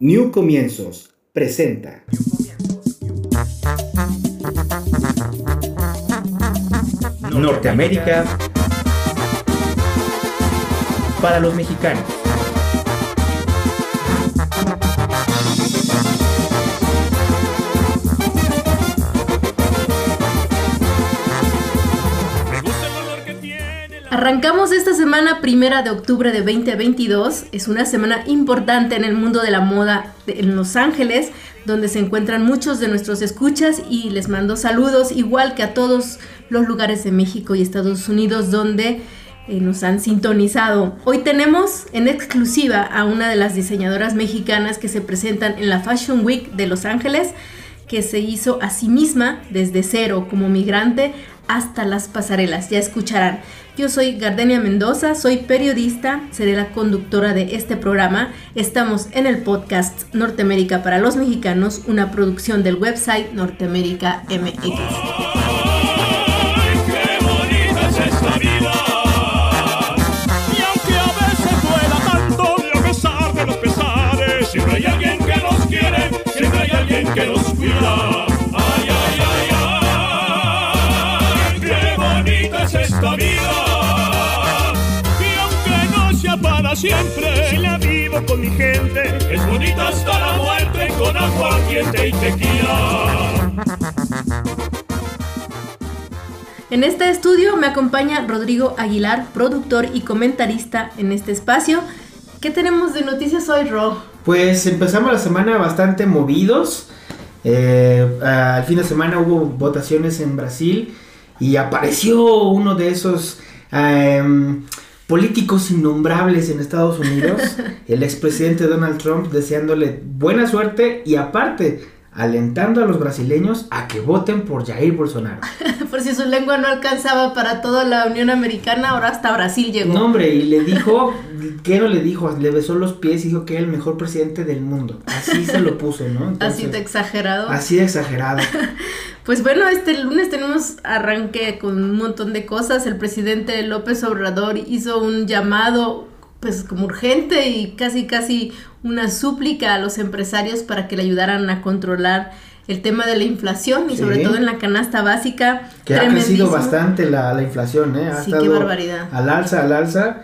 New Comienzos presenta. Norteamérica para los mexicanos. Arrancamos esta semana primera de octubre de 2022. Es una semana importante en el mundo de la moda en Los Ángeles, donde se encuentran muchos de nuestros escuchas y les mando saludos, igual que a todos los lugares de México y Estados Unidos donde eh, nos han sintonizado. Hoy tenemos en exclusiva a una de las diseñadoras mexicanas que se presentan en la Fashion Week de Los Ángeles, que se hizo a sí misma desde cero como migrante hasta las pasarelas. Ya escucharán. Yo soy Gardenia Mendoza, soy periodista, seré la conductora de este programa. Estamos en el podcast Norteamérica para los Mexicanos, una producción del website Norteamérica MX. Para siempre, si la vivo con mi gente, es bonita hasta la muerte con agua caliente y tequila. En este estudio me acompaña Rodrigo Aguilar, productor y comentarista en este espacio. ¿Qué tenemos de noticias hoy, Ro? Pues empezamos la semana bastante movidos. Eh, al fin de semana hubo votaciones en Brasil y apareció uno de esos em, políticos innombrables en Estados Unidos, el expresidente Donald Trump, deseándole buena suerte y aparte alentando a los brasileños a que voten por Jair Bolsonaro. por si su lengua no alcanzaba para toda la Unión Americana, ahora hasta Brasil llegó. No, hombre, y le dijo, ¿qué no le dijo? Le besó los pies y dijo que era el mejor presidente del mundo. Así se lo puso, ¿no? así de exagerado. Así de exagerado. pues bueno, este lunes tenemos arranque con un montón de cosas. El presidente López Obrador hizo un llamado pues como urgente y casi casi una súplica a los empresarios para que le ayudaran a controlar el tema de la inflación y sobre todo en la canasta básica. Que ha crecido bastante la, inflación, ¿eh? Ha sí, qué barbaridad. Al alza, al alza.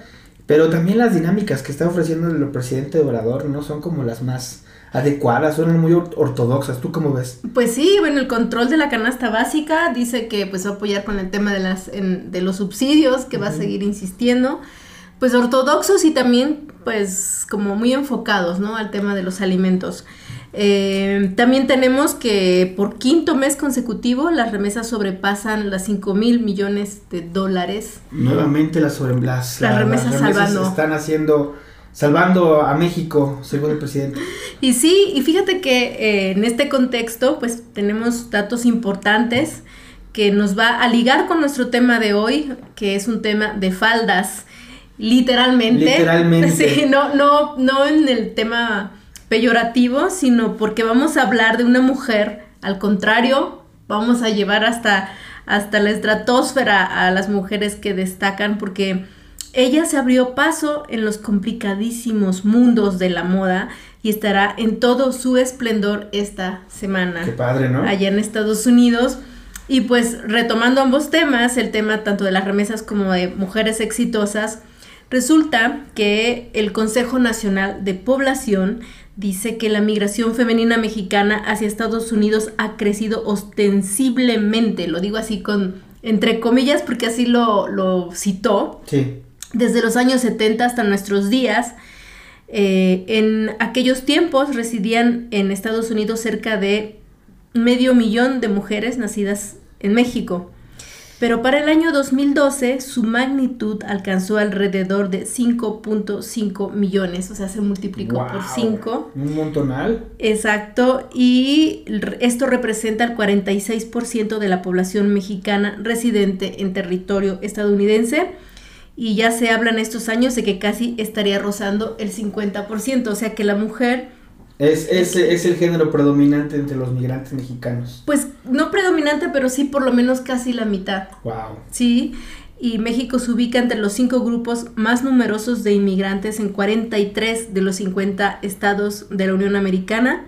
Pero también las dinámicas que está ofreciendo el presidente Obrador no son como las más adecuadas, son muy ortodoxas. ¿Tú cómo ves? Pues sí, bueno, el control de la canasta básica dice que pues va a apoyar con el tema de las de los subsidios, que va a seguir insistiendo pues ortodoxos y también pues como muy enfocados, ¿no? Al tema de los alimentos. Eh, también tenemos que por quinto mes consecutivo las remesas sobrepasan las 5 mil millones de dólares. Nuevamente las, sobre, las, remesas, salvando. están haciendo, salvando a México, según el presidente. Y sí, y fíjate que eh, en este contexto pues tenemos datos importantes que nos va a ligar con nuestro tema de hoy, que es un tema de faldas. Literalmente. Literalmente. Sí, no, no, no en el tema peyorativo, sino porque vamos a hablar de una mujer, al contrario, vamos a llevar hasta, hasta la estratosfera a las mujeres que destacan, porque ella se abrió paso en los complicadísimos mundos de la moda y estará en todo su esplendor esta semana. Qué padre, ¿no? Allá en Estados Unidos. Y pues retomando ambos temas, el tema tanto de las remesas como de mujeres exitosas, Resulta que el Consejo Nacional de Población dice que la migración femenina mexicana hacia Estados Unidos ha crecido ostensiblemente, lo digo así con entre comillas porque así lo, citó, sí. desde los años 70 hasta nuestros días. Eh, en aquellos tiempos residían en Estados Unidos cerca de medio millón de mujeres nacidas en México pero para el año 2012 su magnitud alcanzó alrededor de 5.5 millones, o sea, se multiplicó por 5. Un montonal. Exacto, y esto representa el 46% de la población mexicana residente en territorio estadounidense. Y ya se habla en estos años de que casi estaría rozando el 50%, o sea que la mujer es, es, es, el género predominante entre los migrantes mexicanos. Pues no predominante, pero sí por lo menos casi la mitad. Wow. Sí. y México se ubica entre los cinco grupos más numerosos de inmigrantes en 43 de los 50 estados de la Unión Americana.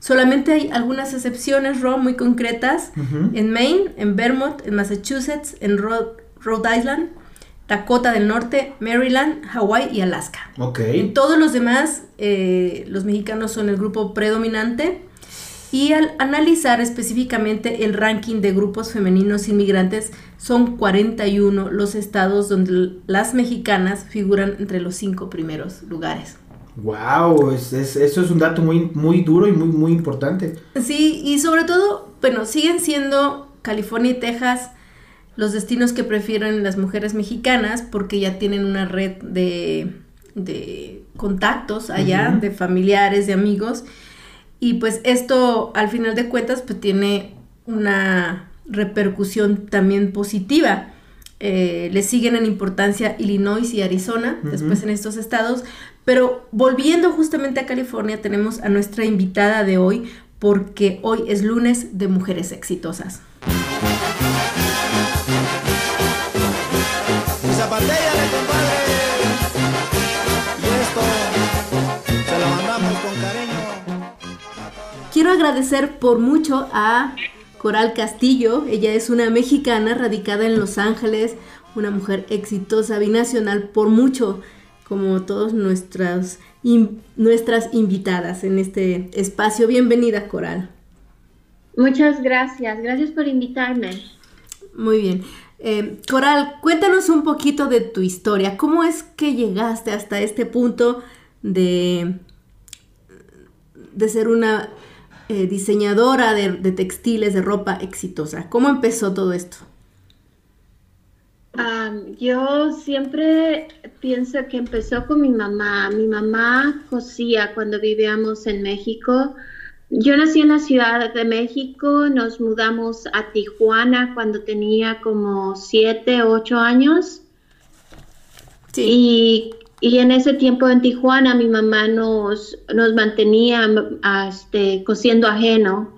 Solamente hay algunas excepciones, Ron, muy concretas, en Maine, en Vermont, en Massachusetts, en Rhode Island, Dakota del Norte, Maryland, Hawaii y Alaska. En todos los demás, eh, los mexicanos son el grupo predominante. Y al analizar específicamente el ranking de grupos femeninos inmigrantes, son 41 los estados donde las mexicanas figuran entre los cinco primeros lugares. Wow, eso es un dato muy, muy duro y muy, muy importante. Sí, y sobre todo, bueno, siguen siendo California y Texas los destinos que prefieren las mujeres mexicanas porque ya tienen una red de, contactos allá, de familiares, de amigos. Y pues esto, al final de cuentas, pues tiene una repercusión también positiva. Eh, le siguen en importancia Illinois y Arizona, después en estos estados. Pero volviendo justamente a California, tenemos a nuestra invitada de hoy, porque hoy es lunes de mujeres exitosas. Quiero agradecer por mucho a Coral Castillo. Ella es una mexicana radicada en Los Ángeles, una mujer exitosa, binacional, por mucho, como todas nuestras, nuestras invitadas en este espacio. Bienvenida, Coral. Muchas gracias, gracias por invitarme. Muy bien. Eh, Coral, cuéntanos un poquito de tu historia. ¿Cómo es que llegaste hasta este punto de, de ser una eh, diseñadora de, textiles, de ropa exitosa? ¿Cómo empezó todo esto? yo siempre pienso que empezó con mi mamá. Mi mamá cosía cuando vivíamos en México. Yo nací en la Ciudad de México, nos mudamos a Tijuana cuando tenía como siete, ocho años. Y y en ese tiempo en Tijuana mi mamá nos, nos mantenía este, cosiendo ajeno.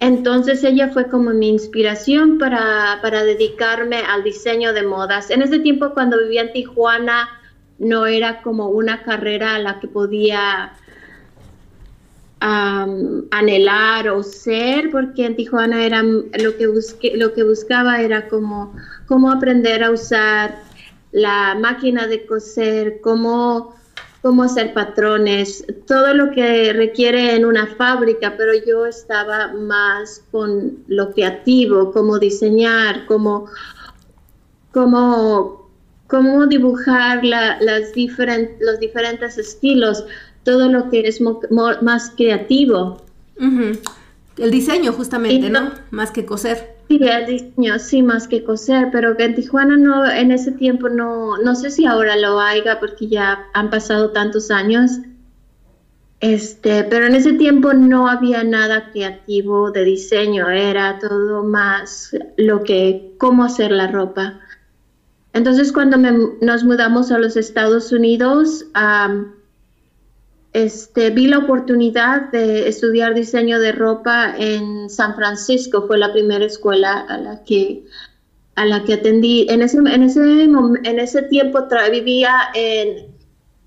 Entonces ella fue como mi inspiración para, dedicarme al diseño de modas. En ese tiempo cuando vivía en Tijuana no era como una carrera a la que podía anhelar o ser, porque en Tijuana era lo que, lo que buscaba era como cómo aprender a usar la máquina de coser, cómo, cómo hacer patrones, todo lo que requiere en una fábrica, pero yo estaba más con lo creativo, cómo diseñar, cómo, cómo, cómo dibujar las los diferentes estilos, todo lo que es más creativo. El diseño justamente, ¿no? Más que coser. Sí, el diseño, sí, más que coser, pero que en Tijuana no, en ese tiempo no, no sé si ahora lo haya porque ya han pasado tantos años. Este, pero en ese tiempo no había nada creativo de diseño, era todo más lo que, cómo hacer la ropa. Entonces cuando nos mudamos a los Estados Unidos, este, vi la oportunidad de estudiar diseño de ropa en San Francisco, fue la primera escuela a la que, a la que atendí. En ese, en ese, en ese tiempo vivía en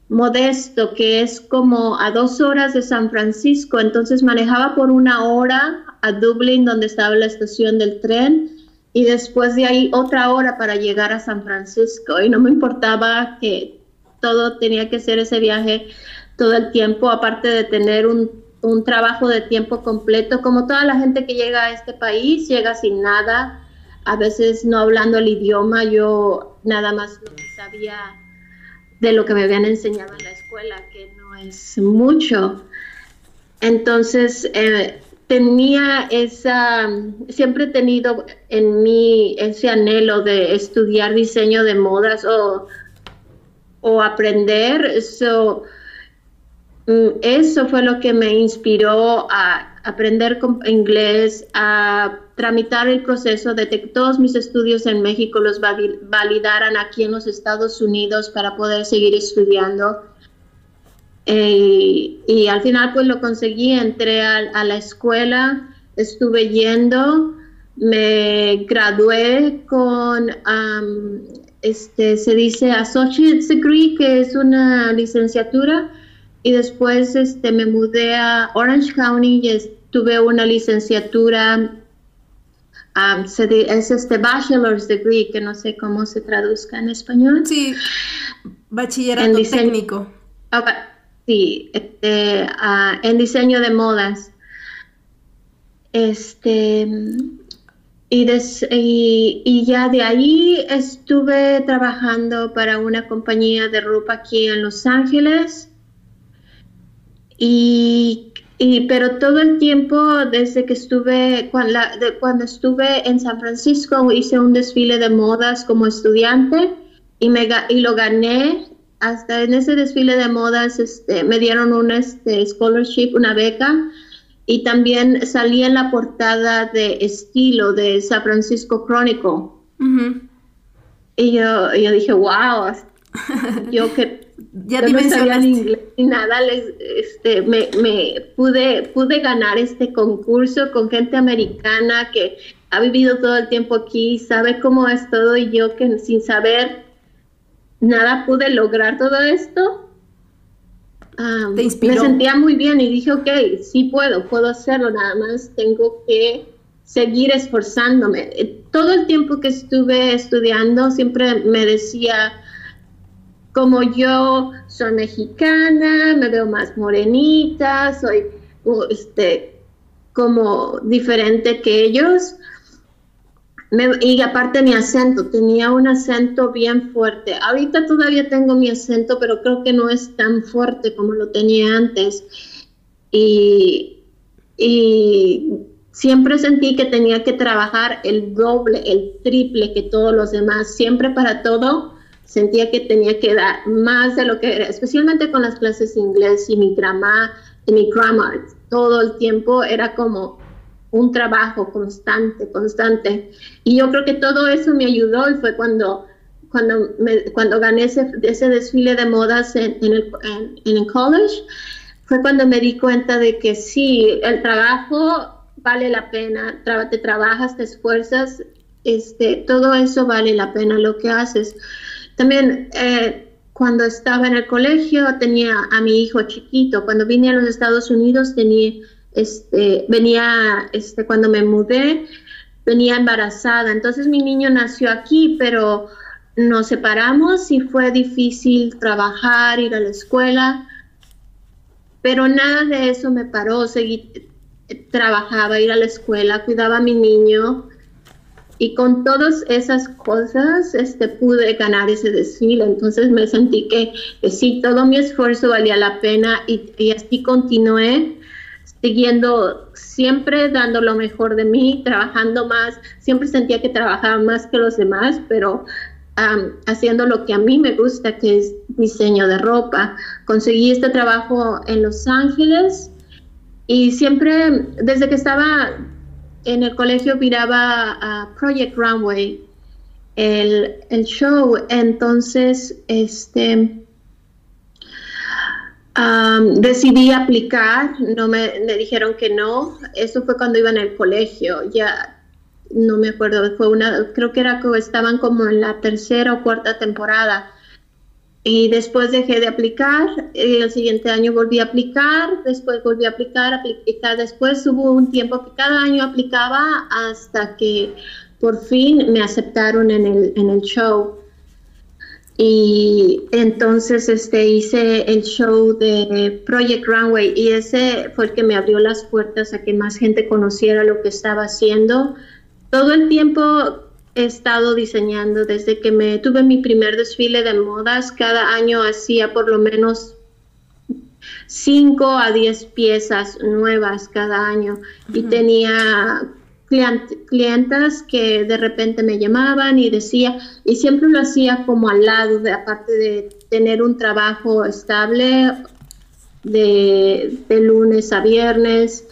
Modesto, que es como a dos horas de San Francisco, entonces manejaba por una hora a Dublín, donde estaba la estación del tren, y después de ahí otra hora para llegar a San Francisco, y no me importaba que todo tenía que ser ese viaje todo el tiempo, aparte de tener un, trabajo de tiempo completo, como toda la gente que llega a este país, llega sin nada, a veces no hablando el idioma, yo nada más lo que sabía de lo que me habían enseñado en la escuela, que no es mucho. Entonces, eh, tenía esa, siempre he tenido en mí ese anhelo de estudiar diseño de modas o, o aprender. Mm, eso fue lo que me inspiró a aprender inglés, a tramitar el proceso de que todos mis estudios en México los validaran aquí en los Estados Unidos para poder seguir estudiando. Eh, y al final pues lo conseguí, entré a, la escuela, estuve yendo me gradué con, este, se dice Associate's Degree, que es una licenciatura, y después este, me mudé a Orange County y tuve una licenciatura, es este Bachelor's Degree, que no sé cómo se traduzca en español. Sí, bachillerato técnico. sí, este, ah, en diseño de modas. Este, y, y, ya de ahí estuve trabajando para una compañía de ropa aquí en Los Ángeles. Y, pero todo el tiempo desde que estuve, cuando, cuando estuve en San Francisco, hice un desfile de modas como estudiante y, me, y lo gané. Hasta en ese desfile de modas este, me dieron un este, scholarship, una beca y también salí en la portada de estilo de San Francisco Chronicle. Y yo, yo dije, wow, yo que ya no sabía ni inglés ni nada, les, este, me, me, pude, pude ganar este concurso con gente americana que ha vivido todo el tiempo aquí, sabe cómo es todo y yo que sin saber nada pude lograr todo esto me sentía muy bien y dije, ok, sí puedo, puedo hacerlo, nada más tengo que seguir esforzándome. Todo el tiempo que estuve estudiando siempre me decía, como yo soy mexicana, me veo más morenita, soy este, como diferente que ellos y aparte mi acento, tenía un acento bien fuerte. Ahorita todavía tengo mi acento, pero creo que no es tan fuerte como lo tenía antes. Y, y siempre sentí que tenía que trabajar el doble, el triple que todos los demás. Siempre para todo sentía que tenía que dar más de lo que era, especialmente con las clases de inglés y mi grammar, y mi grammar. Todo el tiempo era como un trabajo constante, constante. Y yo creo que todo eso me ayudó y fue cuando, cuando, cuando gané ese, ese desfile de modas en, en, el, en, el college, fue cuando me di cuenta de que sí, el trabajo vale la pena, te trabajas, te esfuerzas, este, todo eso vale la pena lo que haces. También eh, cuando estaba en el colegio tenía a mi hijo chiquito, cuando vine a los Estados Unidos este, venía, este, cuando me mudé, venía embarazada. Entonces mi niño nació aquí, pero nos separamos y fue difícil trabajar, ir a la escuela. Pero nada de eso me paró. Seguí, trabajaba, ir a la escuela, cuidaba a mi niño. Y con todas esas cosas este, pude ganar ese desfile. Entonces me sentí que, sí, todo mi esfuerzo valía la pena y, así continué siguiendo, siempre dando lo mejor de mí, trabajando más. Siempre sentía que trabajaba más que los demás, pero haciendo lo que a mí me gusta, que es diseño de ropa. Conseguí este trabajo en Los Ángeles y siempre, desde que estaba en el colegio, miraba a Project Runway, el, el show. Entonces, este decidí aplicar, no me, dijeron que no. Eso fue cuando iba en el colegio, ya no me acuerdo, fue una, creo que era que estaban como en la tercera o cuarta temporada. Y después dejé de aplicar, y el siguiente año volví a aplicar, después volví a aplicar, aplicar, después hubo un tiempo que cada año aplicaba hasta que por fin me aceptaron en el, en el show. Y entonces este, hice el show de Project Runway y ese fue el que me abrió las puertas a que más gente conociera lo que estaba haciendo. Todo el tiempo he estado diseñando desde que me tuve mi primer desfile de modas. Cada año hacía por lo menos 5 a 10 piezas nuevas cada año y tenía clientas que de repente me llamaban y decía, y siempre lo hacía como al lado, de, aparte de tener un trabajo estable de, lunes a viernes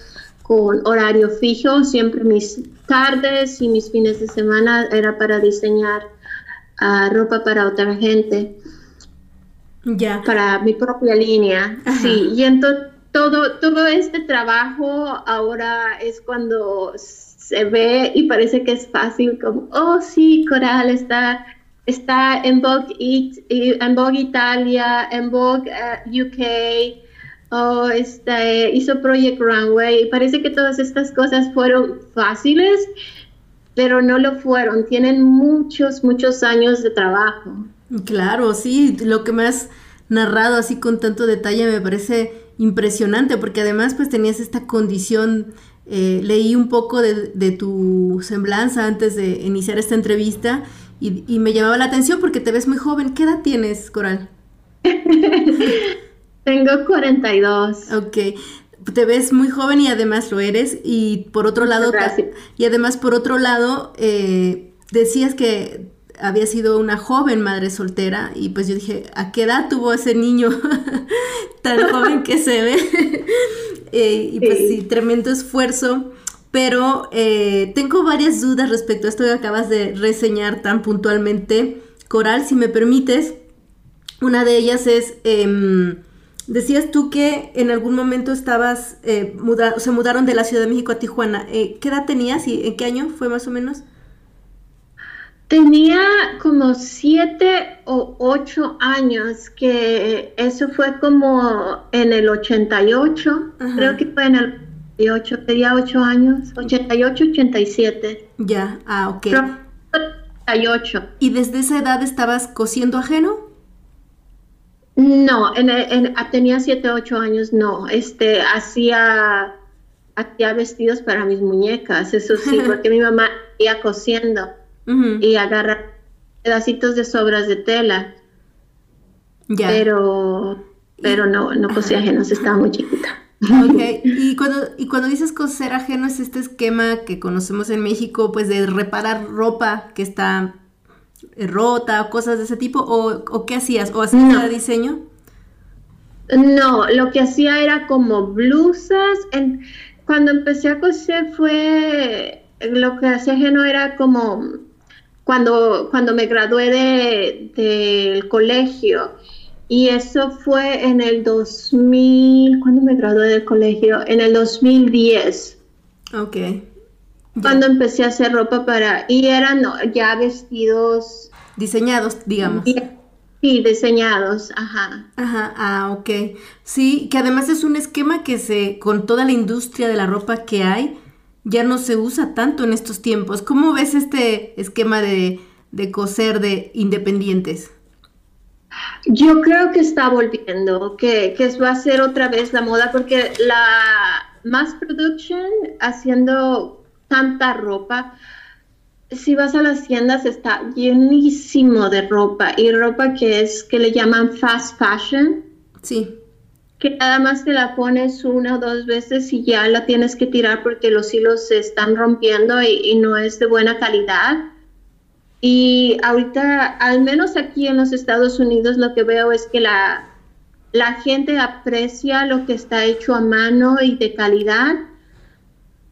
con horario fijo, siempre mis tardes y mis fines de semana era para diseñar ah, ropa para otra gente. Ya. Para mi propia línea. Sí, y entonces todo, todo este trabajo ahora es cuando se ve y parece que es fácil, como, oh sí, Coral está, está en Vogue, en Vogue Italia, en Vogue eh, UK, o este, hizo Project Runway, y parece que todas estas cosas fueron fáciles, pero no lo fueron, tienen muchos, muchos años de trabajo. Claro, sí, lo que has narrado así con tanto detalle me parece impresionante, porque además pues tenías esta condición eh, leí un poco de, tu semblanza antes de iniciar esta entrevista y, me llamaba la atención porque te ves muy joven. ¿Qué edad tienes, Coral? Tengo 42. Ok. Te ves muy joven y además lo eres. Y por otro lado, y además por otro lado, eh, decías que había sido una joven madre soltera y pues yo dije, ¿a qué edad tuvo ese niño tan joven que se ve? Eh, y pues sí. tremendo esfuerzo. Pero eh, tengo varias dudas respecto a esto que acabas de reseñar tan puntualmente. Coral, si me permites, una de ellas es, em, decías tú que en algún momento estabas, eh, se mudaron de la Ciudad de México a Tijuana. ¿Qué edad tenías y en qué año fue más o menos? Tenía como siete o ocho años, que eso fue como en el 88, creo que fue en el 88, tenía ocho años, 88, 87. Ya, ah, ok. 88. ¿Y desde esa edad estabas cosiendo ajeno? No, en, ah, tenía siete, ocho años, no, este, hacía, hacía vestidos para mis muñecas, eso sí, porque mi mamá iba cosiendo y agarrar pedacitos de sobras de tela. Ya. Pero, pero no, no cosía ajenos, estaba muy chiquita. Okay. Y cuando, y cuando dices coser ajeno es este esquema que conocemos en México, pues de reparar ropa que está rota o cosas de ese tipo, o, qué hacías, o hacías diseño? No, lo que hacía era como blusas. En, cuando empecé a coser fue, lo que hacía ajeno era como cuando, cuando me gradué del de, colegio. Y eso fue en el 2000, ¿cuándo me gradué del colegio? En el 2010. Ok. Cuando empecé a hacer ropa para, y eran ya vestidos. Diseñados, digamos. Sí, diseñados, ajá. Ajá, ah, ok. Sí, que además es un esquema que se, con toda la industria de la ropa que hay, ya no se usa tanto en estos tiempos. ¿Cómo ves este esquema de, coser de independientes? Yo creo que está volviendo, que, que va a ser otra vez la moda, porque la mass production haciendo tanta ropa, si vas a las tiendas está llenísimo de ropa y ropa que es que le llaman fast fashion. Sí que nada más te la pones una o dos veces y ya la tienes que tirar porque los hilos se están rompiendo y, no es de buena calidad. Y ahorita, al menos aquí en los Estados Unidos, lo que veo es que la, la gente aprecia lo que está hecho a mano y de calidad,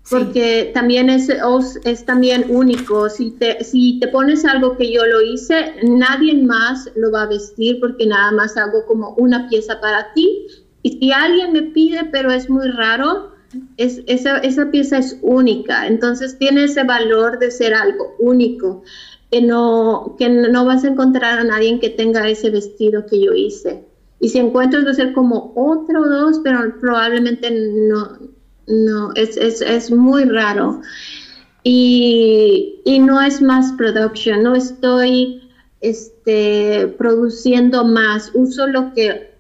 porque también es, es también único. Si te, si te pones algo que yo lo hice, nadie más lo va a vestir porque nada más hago como una pieza para ti y si alguien me pide, pero es muy raro, es, esa, esa pieza es única. Entonces tiene ese valor de ser algo único, que no, que no vas a encontrar a nadie que tenga ese vestido que yo hice. Y si encuentras, va a ser como otro o dos, pero probablemente no, no, es, es, es muy raro. Y, y, no es más production, no estoy este, produciendo más, uso lo que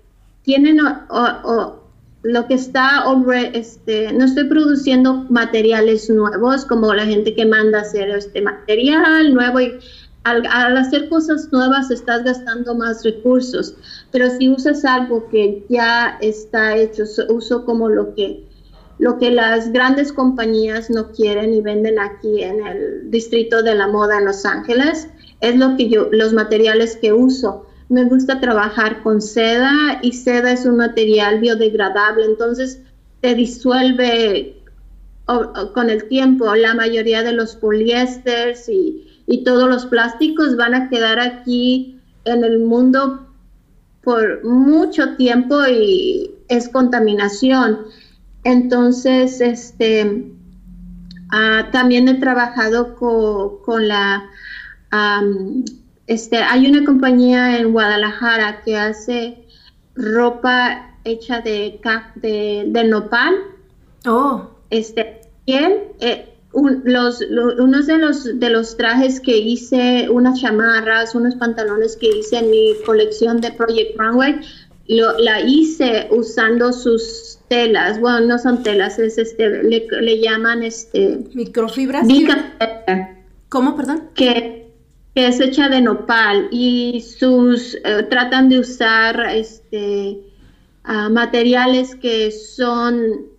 tienen o, lo que está, este, no estoy produciendo materiales nuevos como la gente que manda hacer este material nuevo y al, hacer cosas nuevas estás gastando más recursos, pero si usas algo que ya está hecho, uso como lo que lo que las grandes compañías no quieren y venden aquí en el distrito de la moda en Los Ángeles, es lo que yo, los materiales que uso me gusta trabajar con seda y seda es un material biodegradable, entonces se disuelve con el tiempo. La mayoría de los poliésteres y, todos los plásticos van a quedar aquí en el mundo por mucho tiempo y es contaminación. Entonces, este, Ah, también he trabajado con la, este, hay una compañía en Guadalajara que hace ropa hecha de, de, nopal. Oh. Este, piel. Eh, los, unos de los, de los trajes que hice, unas chamarras, unos pantalones que hice en mi colección de Project Runway, lo, la hice usando sus telas, bueno, no son telas, es este, le, llaman este... Microfibras. ¿Cómo, perdón? Que, es hecha de nopal y sus, eh, tratan de usar este, ah, materiales que son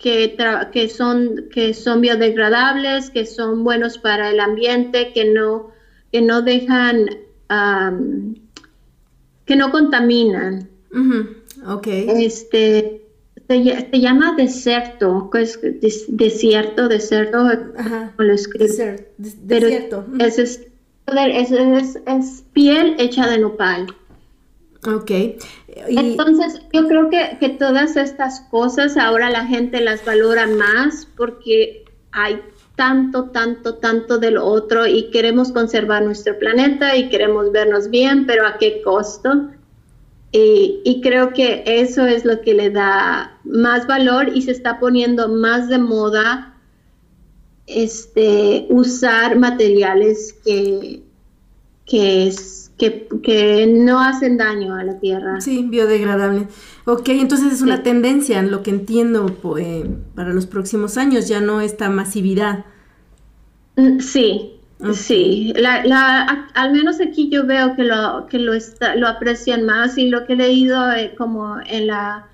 que, que, son, que son biodegradables, que son buenos para el ambiente, que no, que no dejan, que no contaminan. Este, se, llama deserto, es desierto, deserto, lo escribe. desierto. Es, es, es, piel hecha de nopal. Ok. Entonces, yo creo que, que, todas estas cosas ahora la gente las valora más porque hay tanto, tanto, tanto del otro y queremos conservar nuestro planeta y queremos vernos bien, pero ¿a qué costo? Y, creo que eso es lo que le da más valor y se está poniendo más de moda este, usar materiales que, que es que, no hacen daño a la tierra. Sí, biodegradable. Ok, entonces es una tendencia, en lo que entiendo, eh, para los próximos años, ya no esta masividad. Mm, sí, sí. La, al menos aquí yo veo que lo, que lo, lo aprecian más y lo que he leído eh, como en la...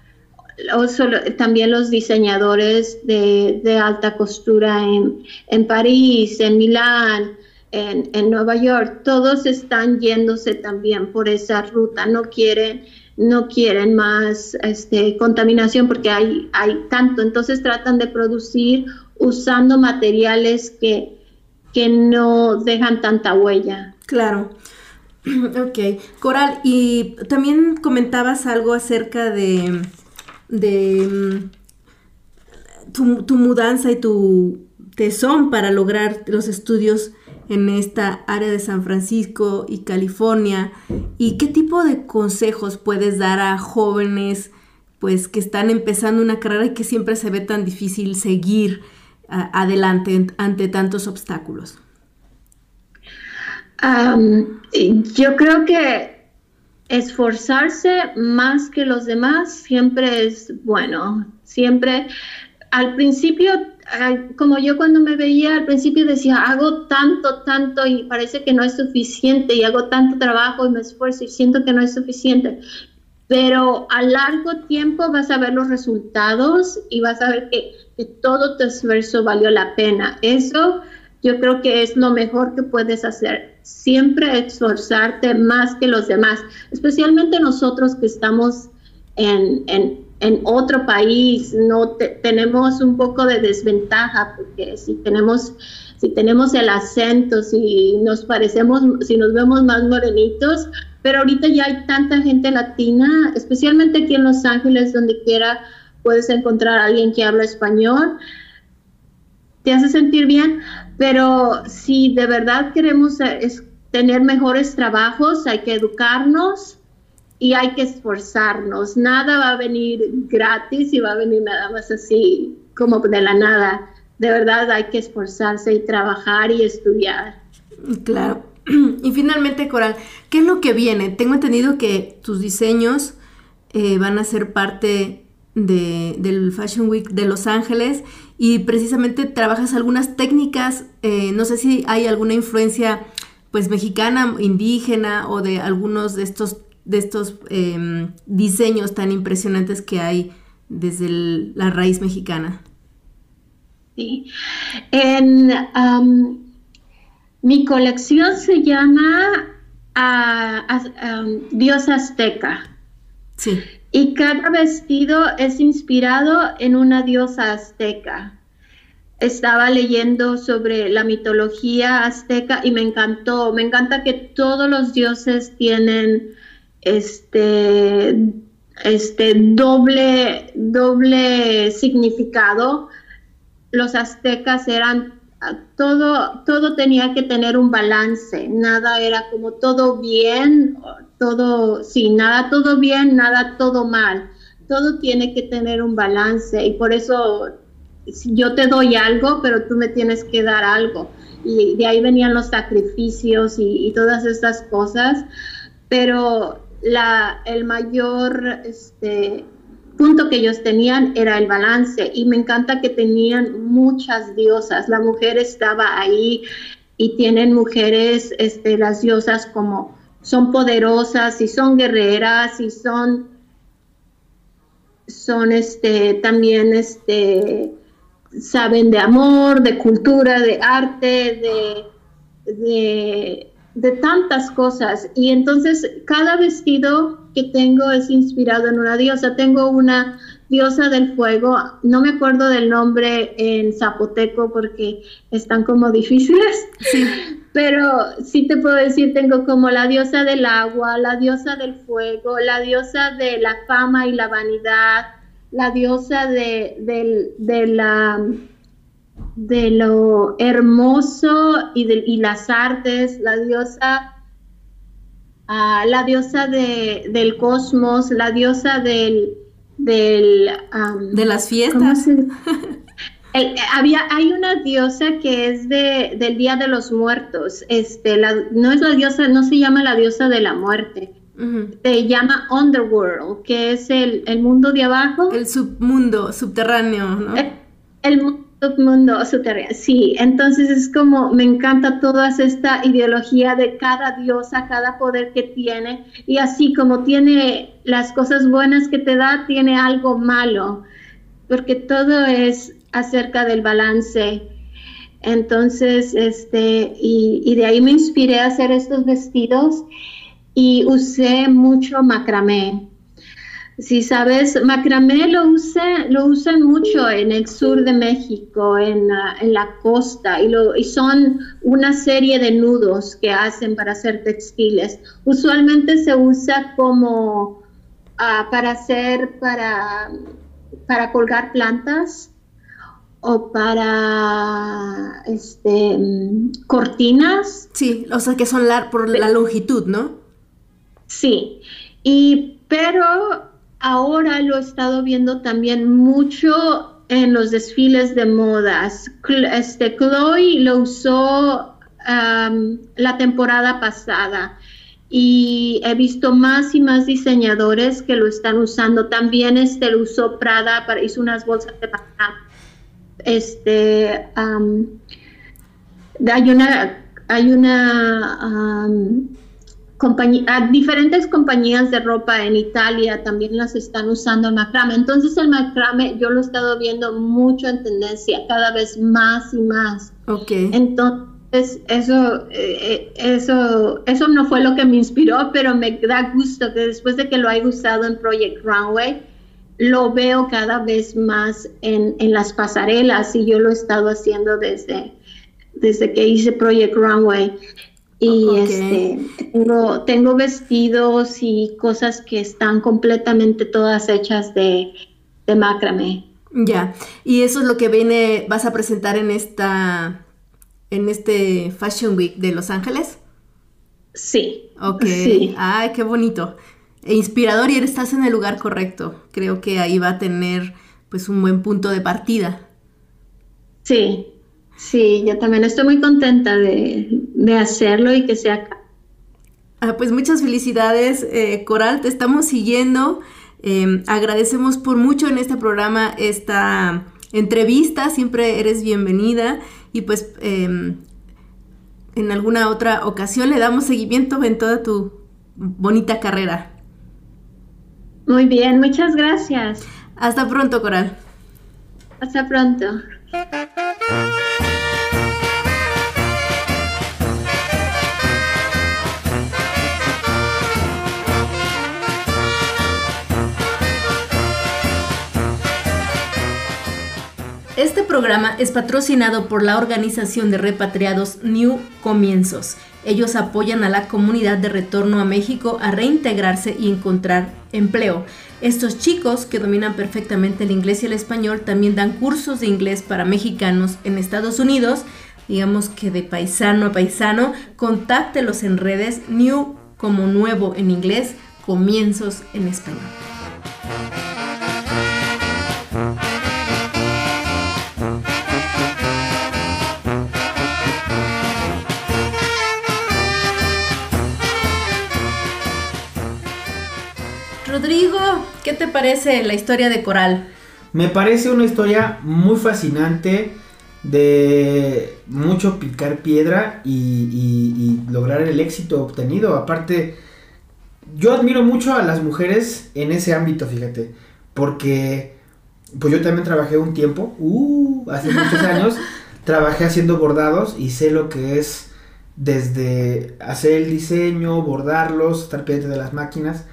también los diseñadores de, de alta costura en, en París, en Milán, en, Nueva York, todos están yéndose también por esa ruta, no quieren, no quieren más este, contaminación porque hay, hay tanto, entonces tratan de producir usando materiales que, que no dejan tanta huella. Claro. Ok, Coral, y también comentabas algo acerca de, de mm, tu, tu mudanza y tu tesón para lograr los estudios en esta área de San Francisco y California y qué tipo de consejos puedes dar a jóvenes pues que están empezando una carrera y que siempre se ve tan difícil seguir adelante ante tantos obstáculos. yo creo que esforzarse más que los demás siempre es bueno. Siempre, al principio como yo cuando me veía al principio decía, hago tanto, tanto y parece que no es suficiente y hago tanto trabajo y me esfuerzo y siento que no es suficiente. Pero a largo tiempo vas a ver los resultados y vas a ver que, que todo tu esfuerzo valió la pena. Eso yo creo que es lo mejor que puedes hacer. Siempre esforzarte más que los demás, especialmente nosotros que estamos en, en en otro país no tenemos un poco de desventaja porque si tenemos si tenemos el acento, si nos parecemos, si nos vemos más morenitos, pero ahorita ya hay tanta gente latina, especialmente aquí en Los Ángeles, donde quiera puedes encontrar a alguien que habla español, te hace sentir bien, pero si de verdad queremos eh, tener mejores trabajos, hay que educarnos, y hay que esforzarnos. Nada va a venir gratis y va a venir nada más así como de la nada. De verdad hay que esforzarse y trabajar y estudiar. Claro. Y finalmente, Coral, ¿qué es lo que viene? Tengo entendido que tus diseños eh, van a ser parte de, del Fashion Week de Los Ángeles y precisamente trabajas algunas técnicas, eh, no sé si hay alguna influencia pues mexicana, indígena o de algunos de estos de estos em, diseños tan impresionantes que hay desde la raíz mexicana. Sí. En, mi colección se llama Dios Azteca. Sí. Y cada vestido es inspirado en una diosa azteca. Estaba leyendo sobre la mitología azteca y me encantó. Me encanta que todos los dioses tienen este, este doble, doble significado. los aztecas eran todo, todo tenía que tener un balance, nada era como todo bien, todo, sí, nada todo bien, nada todo mal, todo tiene que tener un balance y por eso yo te doy algo, pero tú me tienes que dar algo. Y de ahí venían los sacrificios y, y todas estas cosas, pero la, el mayor, este, punto que ellos tenían era el balance y me encanta que tenían muchas diosas. La mujer estaba ahí y tienen mujeres, este, las diosas como son poderosas y son guerreras y son, son este, también saben de amor, de cultura, de arte, de, de, de tantas cosas. Y entonces cada vestido que tengo es inspirado en una diosa. Tengo una diosa del fuego, no me acuerdo del nombre en zapoteco porque están como difíciles, pero sí te puedo decir, tengo como la diosa del agua, la diosa del fuego, la diosa de la fama y la vanidad, la diosa de, de la de lo hermoso y, de, y las artes, la diosa la diosa de, del cosmos, la diosa del... del de las fiestas. había, hay una diosa que es de, del Día de los Muertos. Este, la, no es la diosa, no se llama la diosa de la muerte. Se llama Underworld, que es el, el, mundo de abajo. El submundo, subterráneo, ¿no? el mundo mundo subterráneo, sí, entonces es como me encanta toda esta ideología de cada diosa, cada poder que tiene, y así como tiene las cosas buenas que te da, tiene algo malo, porque todo es acerca del balance. Entonces, este, y, y de ahí me inspiré a hacer estos vestidos y usé mucho macramé. Si sabes, macramé lo, lo usan mucho en el sur de México, en, ah, la costa, y, lo, y son una serie de nudos que hacen para hacer textiles. Usualmente se usa como uh, para hacer, para, para colgar plantas o para este, cortinas. Sí, o sea que son por la longitud, ¿no? Sí, y pero ahora lo he estado viendo también mucho en los desfiles de modas. Este, Chloe lo usó la temporada pasada y he visto más y más diseñadores que lo están usando. También este lo usó Prada, para, hizo unas bolsas de Este, hay una, hay una diferentes compañías de ropa en Italia también las están usando el macrame. Entonces el macrame yo lo he estado viendo mucho en tendencia, cada vez más y más. Ok. Entonces eso, eh, eso, eso no fue lo que me inspiró, pero me da gusto que después de que lo haya usado en Project Runway, lo veo cada vez más en, en las pasarelas y yo lo he estado haciendo desde, desde que hice Project Runway. Y este, tengo, tengo vestidos y cosas que están completamente todas hechas de, de macramé. Ya, y eso es lo que viene, vas a presentar en esta, en este Fashion Week de Los Ángeles. Sí. Ok. Sí. Ay, qué bonito. E inspirador y estás en el lugar correcto. Creo que ahí va a tener pues un buen punto de partida. Sí, Sí, yo también estoy muy contenta de, hacerlo y que sea acá. Ah, pues muchas felicidades, eh, Coral, te estamos siguiendo. Em, agradecemos por mucho en este programa esta entrevista, siempre eres bienvenida y pues em, en alguna otra ocasión le damos seguimiento en toda tu bonita carrera. Muy bien, muchas gracias. Hasta pronto, Coral. Hasta pronto. Este programa es patrocinado por la organización de repatriados New Comienzos. Ellos apoyan a la comunidad de retorno a México a reintegrarse y encontrar empleo. Estos chicos que dominan perfectamente el inglés y el español también dan cursos de inglés para mexicanos en Estados Unidos. Digamos que de paisano a paisano, contáctelos en redes New como nuevo en inglés, comienzos en español. ¿Qué te parece la historia de Coral? Me parece una historia muy fascinante de mucho picar piedra y, y- y lograr el éxito obtenido. Aparte, yo admiro mucho a las mujeres en ese ámbito, fíjate, porque pues yo también trabajé un tiempo, uh, hace muchos años, trabajé haciendo bordados y sé lo que es desde hacer el diseño, bordarlos, estar pendiente de las máquinas.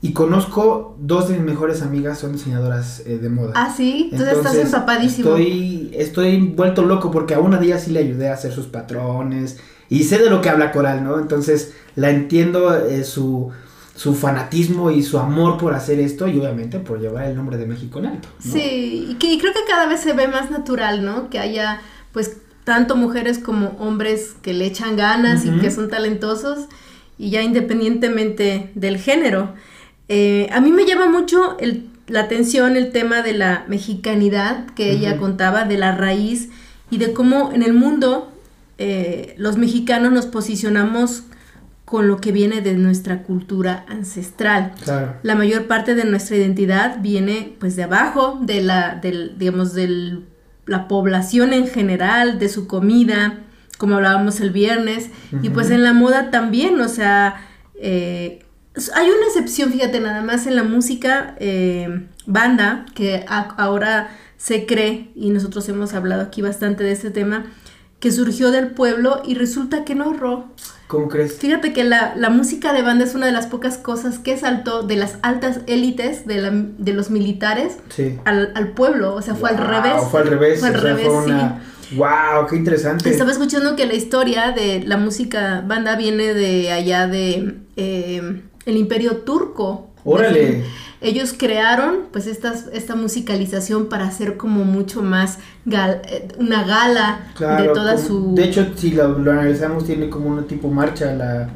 Y conozco dos de mis mejores amigas, son diseñadoras eh, de moda. Ah, sí, tú estás Entonces, empapadísimo. Estoy, estoy vuelto loco porque a una de ellas sí le ayudé a hacer sus patrones y sé de lo que habla Coral, ¿no? Entonces la entiendo eh, su, su fanatismo y su amor por hacer esto y obviamente por llevar el nombre de México en alto. ¿no? Sí, y, que, y creo que cada vez se ve más natural, ¿no? Que haya, pues, tanto mujeres como hombres que le echan ganas y que son talentosos, y ya independientemente del género. Eh, a mí me llama mucho el- la atención el tema de la mexicanidad que ella contaba, de la raíz y de cómo en el mundo eh, los mexicanos nos posicionamos con lo que viene de nuestra cultura ancestral. Claro. La mayor parte de nuestra identidad viene pues de abajo, de la, del, digamos, de la población en general, de su comida, como hablábamos el viernes, y pues en la moda también, o sea, eh, hay una excepción, fíjate, nada más en la música eh, banda, que a- ahora se cree, y nosotros hemos hablado aquí bastante de este tema, que surgió del pueblo y resulta que no, Ro. ¿Cómo crees? Fíjate que la, la música de banda es una de las pocas cosas que saltó de las altas élites de, la- de los militares Sí. al, al pueblo, o sea, fue al revés. Fue al revés. Fue al o sea, revés, fue una... Wow, qué interesante. Estaba escuchando que la historia de la música banda viene de allá de eh, el imperio turco. Órale. Ellos crearon pues estas, esta musicalización para hacer como mucho más gal- eh, una gala Claro, de toda como- su... De hecho, si lo, lo analizamos, tiene como una tipo marcha. La,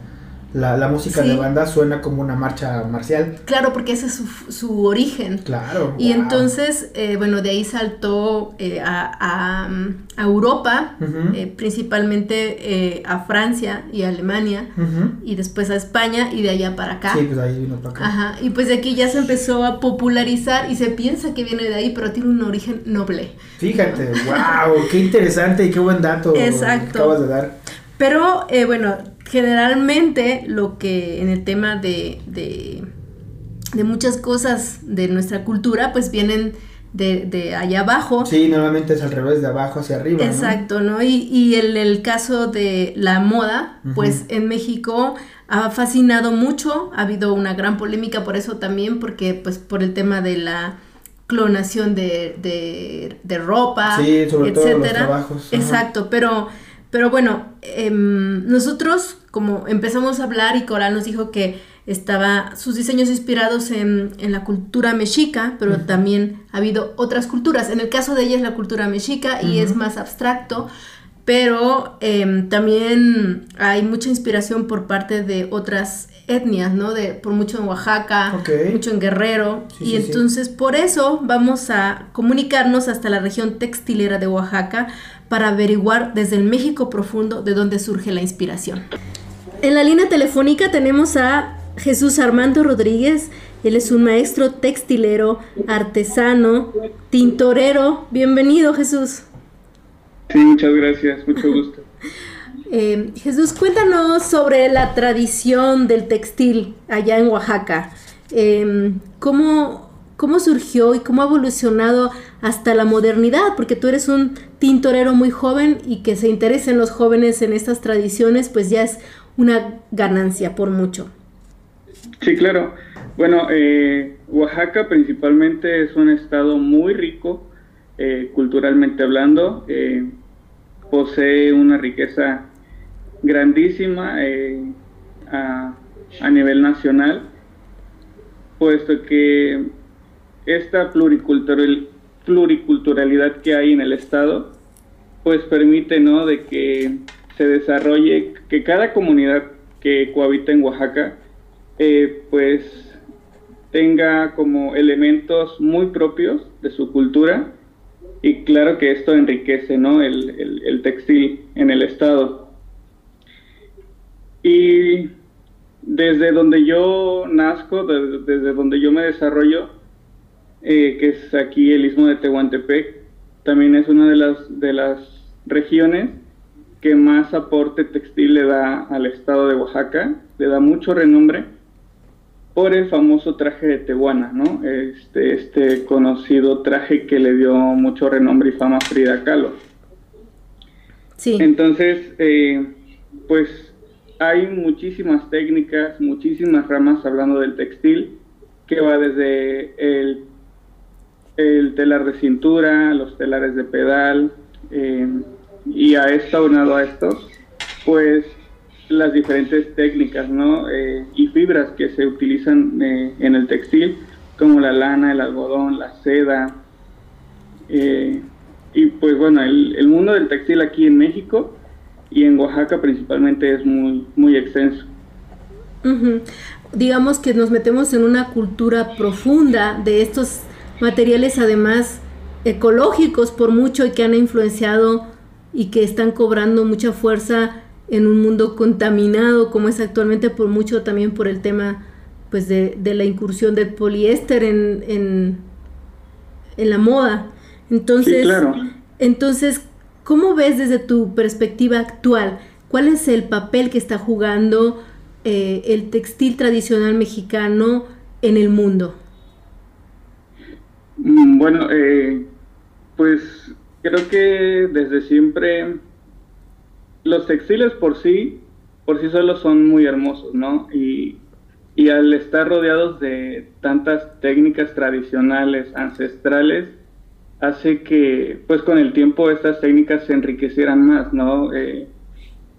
la, la música Sí. de banda suena como una marcha marcial. Claro, porque ese es su, su origen. Claro. Y wow. entonces, eh, bueno, de ahí saltó eh, a, a, a Europa, Ujú. eh, principalmente eh, a Francia y a Alemania, Ujú. y después a España y de allá para acá. Sí, pues ahí vino para acá. Ajá, y pues de aquí ya se empezó a popularizar y se piensa que viene de ahí, pero tiene un origen noble. Fíjate, wow, qué interesante y qué buen dato Exacto. acabas de dar. Pero eh, bueno, generalmente lo que en el tema de, de, de muchas cosas de nuestra cultura, pues vienen de, de allá abajo. Sí, normalmente es al revés, de abajo hacia arriba. Exacto, ¿no? Y, y el caso de la moda, pues en México ha fascinado mucho, ha habido una gran polémica por eso también, porque pues por el tema de la clonación de, de, de ropa, Sí, sobre todo los trabajos. Exacto, pero, pero bueno, em, nosotros como empezamos a hablar y Coral nos dijo que estaba sus diseños inspirados en, en la cultura mexica, pero también ha habido otras culturas. En el caso de ella es la cultura mexica y es más abstracto, pero em, también hay mucha inspiración por parte de otras etnias, ¿no? De, por mucho en Oaxaca, mucho en Guerrero. Sí, y sí, sí. entonces por eso vamos a comunicarnos hasta la región textilera de Oaxaca para averiguar desde el México profundo de dónde surge la inspiración. En la línea telefónica tenemos a Jesús Armando Rodríguez. Él es un maestro textilero, artesano, tintorero. Bienvenido, Jesús. Sí, muchas gracias, mucho gusto. Eh, Jesús, cuéntanos sobre la tradición del textil allá en Oaxaca. Eh, ¿cómo, ¿Cómo surgió y cómo ha evolucionado hasta la modernidad? Porque tú eres un tintorero muy joven y que se interesen los jóvenes en estas tradiciones, pues ya es una ganancia por mucho. Sí, claro. Bueno, eh, Oaxaca principalmente es un estado muy rico, eh, culturalmente hablando. eh, posee una riqueza grandísima a, a nivel nacional puesto que esta pluricultural, pluriculturalidad que hay en el estado, pues permite, ¿no? De que se desarrolle, que cada comunidad que cohabita en Oaxaca, eh, pues tenga como elementos muy propios de su cultura y claro que esto enriquece ¿no? el, textil en el estado. Y desde donde yo nazco, desde, donde yo me desarrollo, eh, que es aquí el istmo de Tehuantepec, también es una de las, de las regiones que más aporte textil le da al estado de Oaxaca, le da mucho renombre por el famoso traje de Tehuana, ¿no? Este, este conocido traje que le dio mucho renombre y fama a Frida Kahlo. Sí. Entonces, eh, pues hay muchísimas técnicas, muchísimas ramas hablando del textil, que va desde el, el telar de cintura, los telares de pedal, eh, y a esto, aunado a esto, pues las diferentes técnicas ¿no? Eh, y fibras que se utilizan eh, en el textil, como la lana, el algodón, la seda. Eh, y pues bueno, el, mundo del textil aquí en México y en Oaxaca principalmente es muy, muy extenso. Digamos que nos metemos en una cultura profunda de estos materiales además ecológicos por mucho y que han influenciado y que están cobrando mucha fuerza en un mundo contaminado como es actualmente por mucho también por el tema pues de, la incursión del poliéster en, en, la moda. Entonces, entonces, ¿cómo ves desde tu perspectiva actual? ¿Cuál es el papel que está jugando eh, el textil tradicional mexicano en el mundo? Mm, bueno, eh, pues creo que desde siempre los textiles por sí, por sí solos son muy hermosos, ¿no? Y, al estar rodeados de tantas técnicas tradicionales, ancestrales, hace que, pues con el tiempo estas técnicas se enriquecieran más, ¿no? Eh,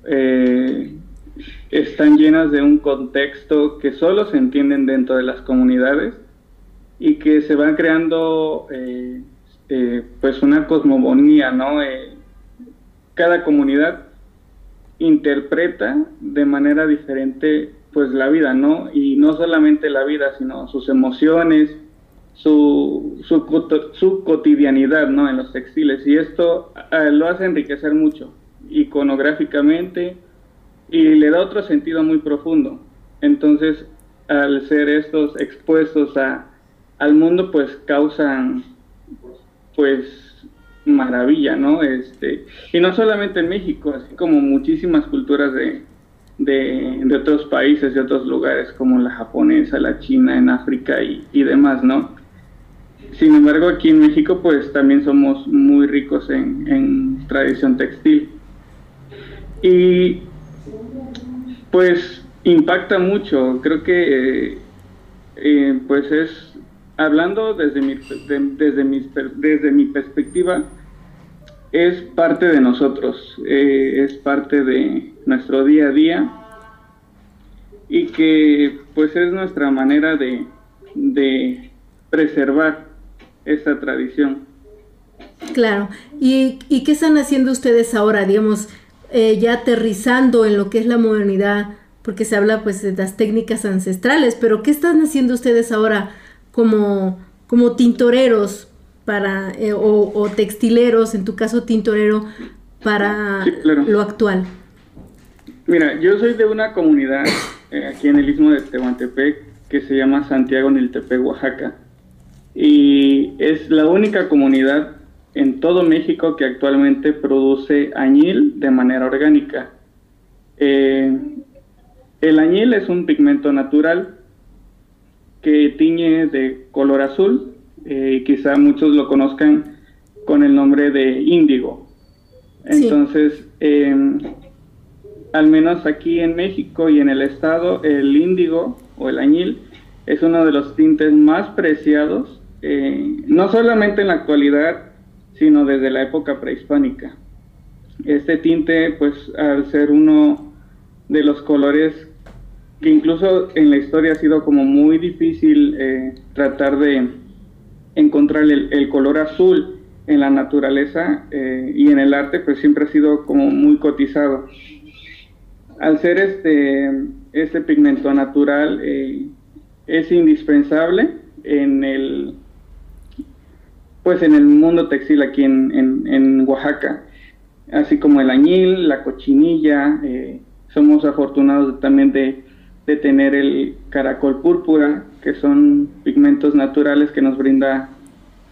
eh, están llenas de un contexto que solo se entienden dentro de las comunidades y que se van creando eh, pues una cosmogonía, ¿no? cada comunidad interpreta de manera diferente pues la vida, ¿no? Y no solamente la vida, sino sus emociones, su, su, cotidianidad, ¿no? En los textiles. Y esto eh, lo hace enriquecer mucho, iconográficamente, y le da otro sentido muy profundo. Entonces, al ser estos expuestos a, al mundo, pues causan, pues, maravilla, ¿no? Este, y no solamente en México, así como muchísimas culturas de, de, otros países, de otros lugares, como la japonesa, la china, en África y, demás, ¿no? Sin embargo, aquí en México, pues también somos muy ricos en, tradición textil. Y pues impacta mucho, creo que eh, pues es hablando desde mi, desde, desde mi perspectiva, es parte de nosotros, eh, es parte de nuestro día a día y que pues es nuestra manera de, de preservar esta tradición. Claro, ¿Y, ¿Y, qué están haciendo ustedes ahora, digamos, eh, ya aterrizando en lo que es la modernidad? Porque se habla pues de las técnicas ancestrales, pero ¿qué están haciendo ustedes ahora como, como tintoreros para, eh, o, textileros, en tu caso tintorero, para lo actual? Mira, yo soy de una comunidad eh, aquí en el istmo de Tehuantepec que se llama Santiago Niltepec, Oaxaca. Y es la única comunidad en todo México que actualmente produce añil de manera orgánica. Eh, el añil es un pigmento natural que tiñe de color azul, eh, quizá muchos lo conozcan con el nombre de índigo. Entonces, em, al menos aquí en México y en el estado, el índigo o el añil es uno de los tintes más preciados, eh, no solamente en la actualidad, sino desde la época prehispánica. Este tinte, pues al ser uno de los colores incluso en la historia ha sido como muy difícil eh, tratar de encontrar el, color azul en la naturaleza eh, y en el arte, pues siempre ha sido como muy cotizado. Al ser este, este pigmento natural, eh, es indispensable en el, pues en el mundo textil aquí en, en, Oaxaca, así como el añil, la cochinilla, somos afortunados también de de tener el caracol púrpura, que son pigmentos naturales que nos brinda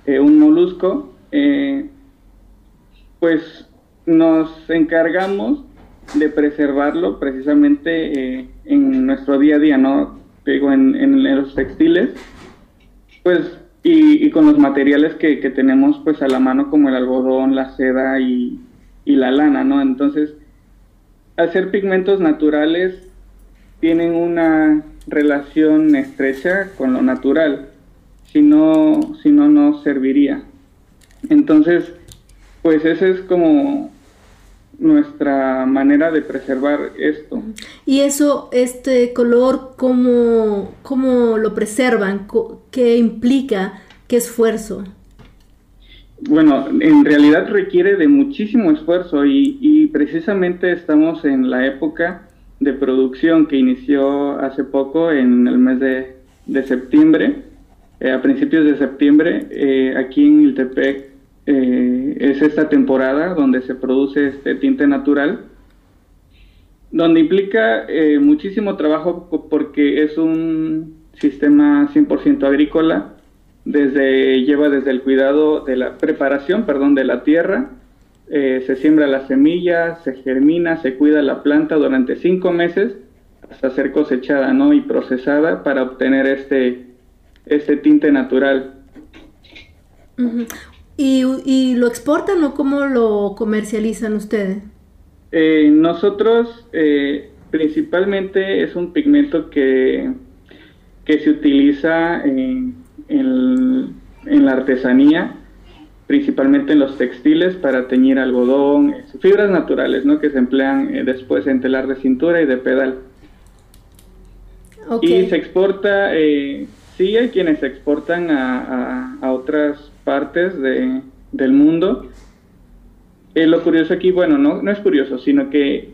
eh, un molusco, eh, pues nos encargamos de preservarlo precisamente eh, en nuestro día a día, ¿no? Digo, en, los textiles, pues, y, con los materiales que, tenemos pues a la mano como el algodón, la seda y, y la lana, ¿no? Entonces, hacer pigmentos naturales tienen una relación estrecha con lo natural, si no, si no, no serviría. Entonces, pues esa es como nuestra manera de preservar esto. Y eso, este color, ¿cómo, cómo lo preservan? ¿Qué implica? ¿Qué esfuerzo? Bueno, en realidad requiere de muchísimo esfuerzo y, y precisamente estamos en la época de producción que inició hace poco en el mes de, septiembre, eh, a principios de septiembre, eh, aquí en Iltepec eh, es esta temporada donde se produce este tinte natural, donde implica muchísimo trabajo porque es un sistema 100% agrícola, desde, lleva desde el cuidado de la preparación, perdón, de la tierra, eh, se siembra la semilla, se germina, se cuida la planta durante cinco meses hasta ser cosechada ¿no? y procesada para obtener este, este tinte natural. ¿Y, lo exportan o cómo lo comercializan ustedes? Eh, nosotros eh, principalmente es un pigmento que, que se utiliza en, en la artesanía principalmente en los textiles para teñir algodón, fibras naturales, ¿no? Que se emplean eh, después en telar de cintura y de pedal. Y se exporta, eh, sí hay quienes exportan a, otras partes de, del mundo. Eh, lo curioso aquí, bueno, no, no es curioso, sino que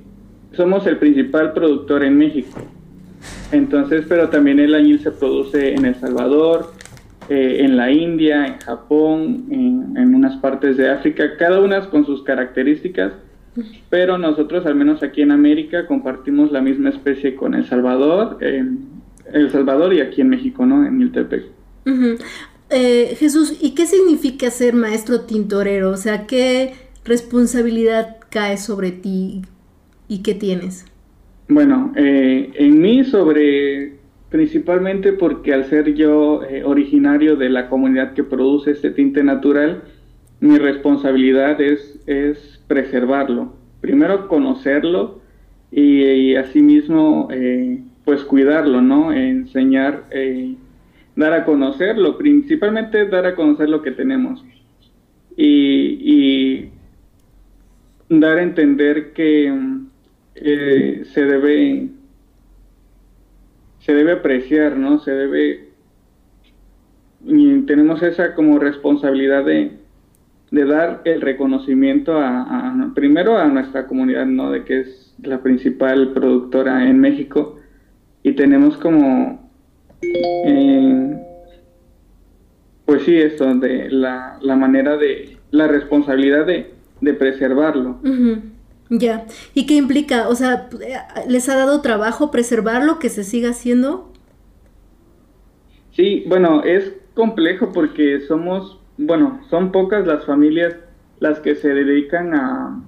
somos el principal productor en México. Entonces, pero también el añil se produce en El Salvador, eh, en la India, en Japón, en, unas partes de África, cada una con sus características, pero nosotros, al menos aquí en América, compartimos la misma especie con El Salvador, El Salvador y aquí en México, ¿no? En Miltepec. Eh, Jesús, ¿y qué significa ser maestro tintorero? O sea, ¿qué responsabilidad cae sobre ti y qué tienes? Bueno, eh, en mí sobre principalmente porque al ser yo eh, originario de la comunidad que produce este tinte natural, mi responsabilidad es, es preservarlo. Primero conocerlo y, asimismo eh, pues cuidarlo, ¿no? Enseñar, eh, dar a conocerlo, principalmente dar a conocer lo que tenemos. Y, dar a entender que se debe se debe apreciar, ¿no? Se debe... Y tenemos esa como responsabilidad de, dar el reconocimiento a, primero a nuestra comunidad, ¿no? De que es la principal productora en México y tenemos como, eh, pues sí, esto de la, manera de, la responsabilidad de, preservarlo. Ya, ¿y qué implica? O sea, ¿les ha dado trabajo preservarlo, que se siga haciendo? Sí, bueno, es complejo porque somos, bueno, son pocas las familias las que se dedican a,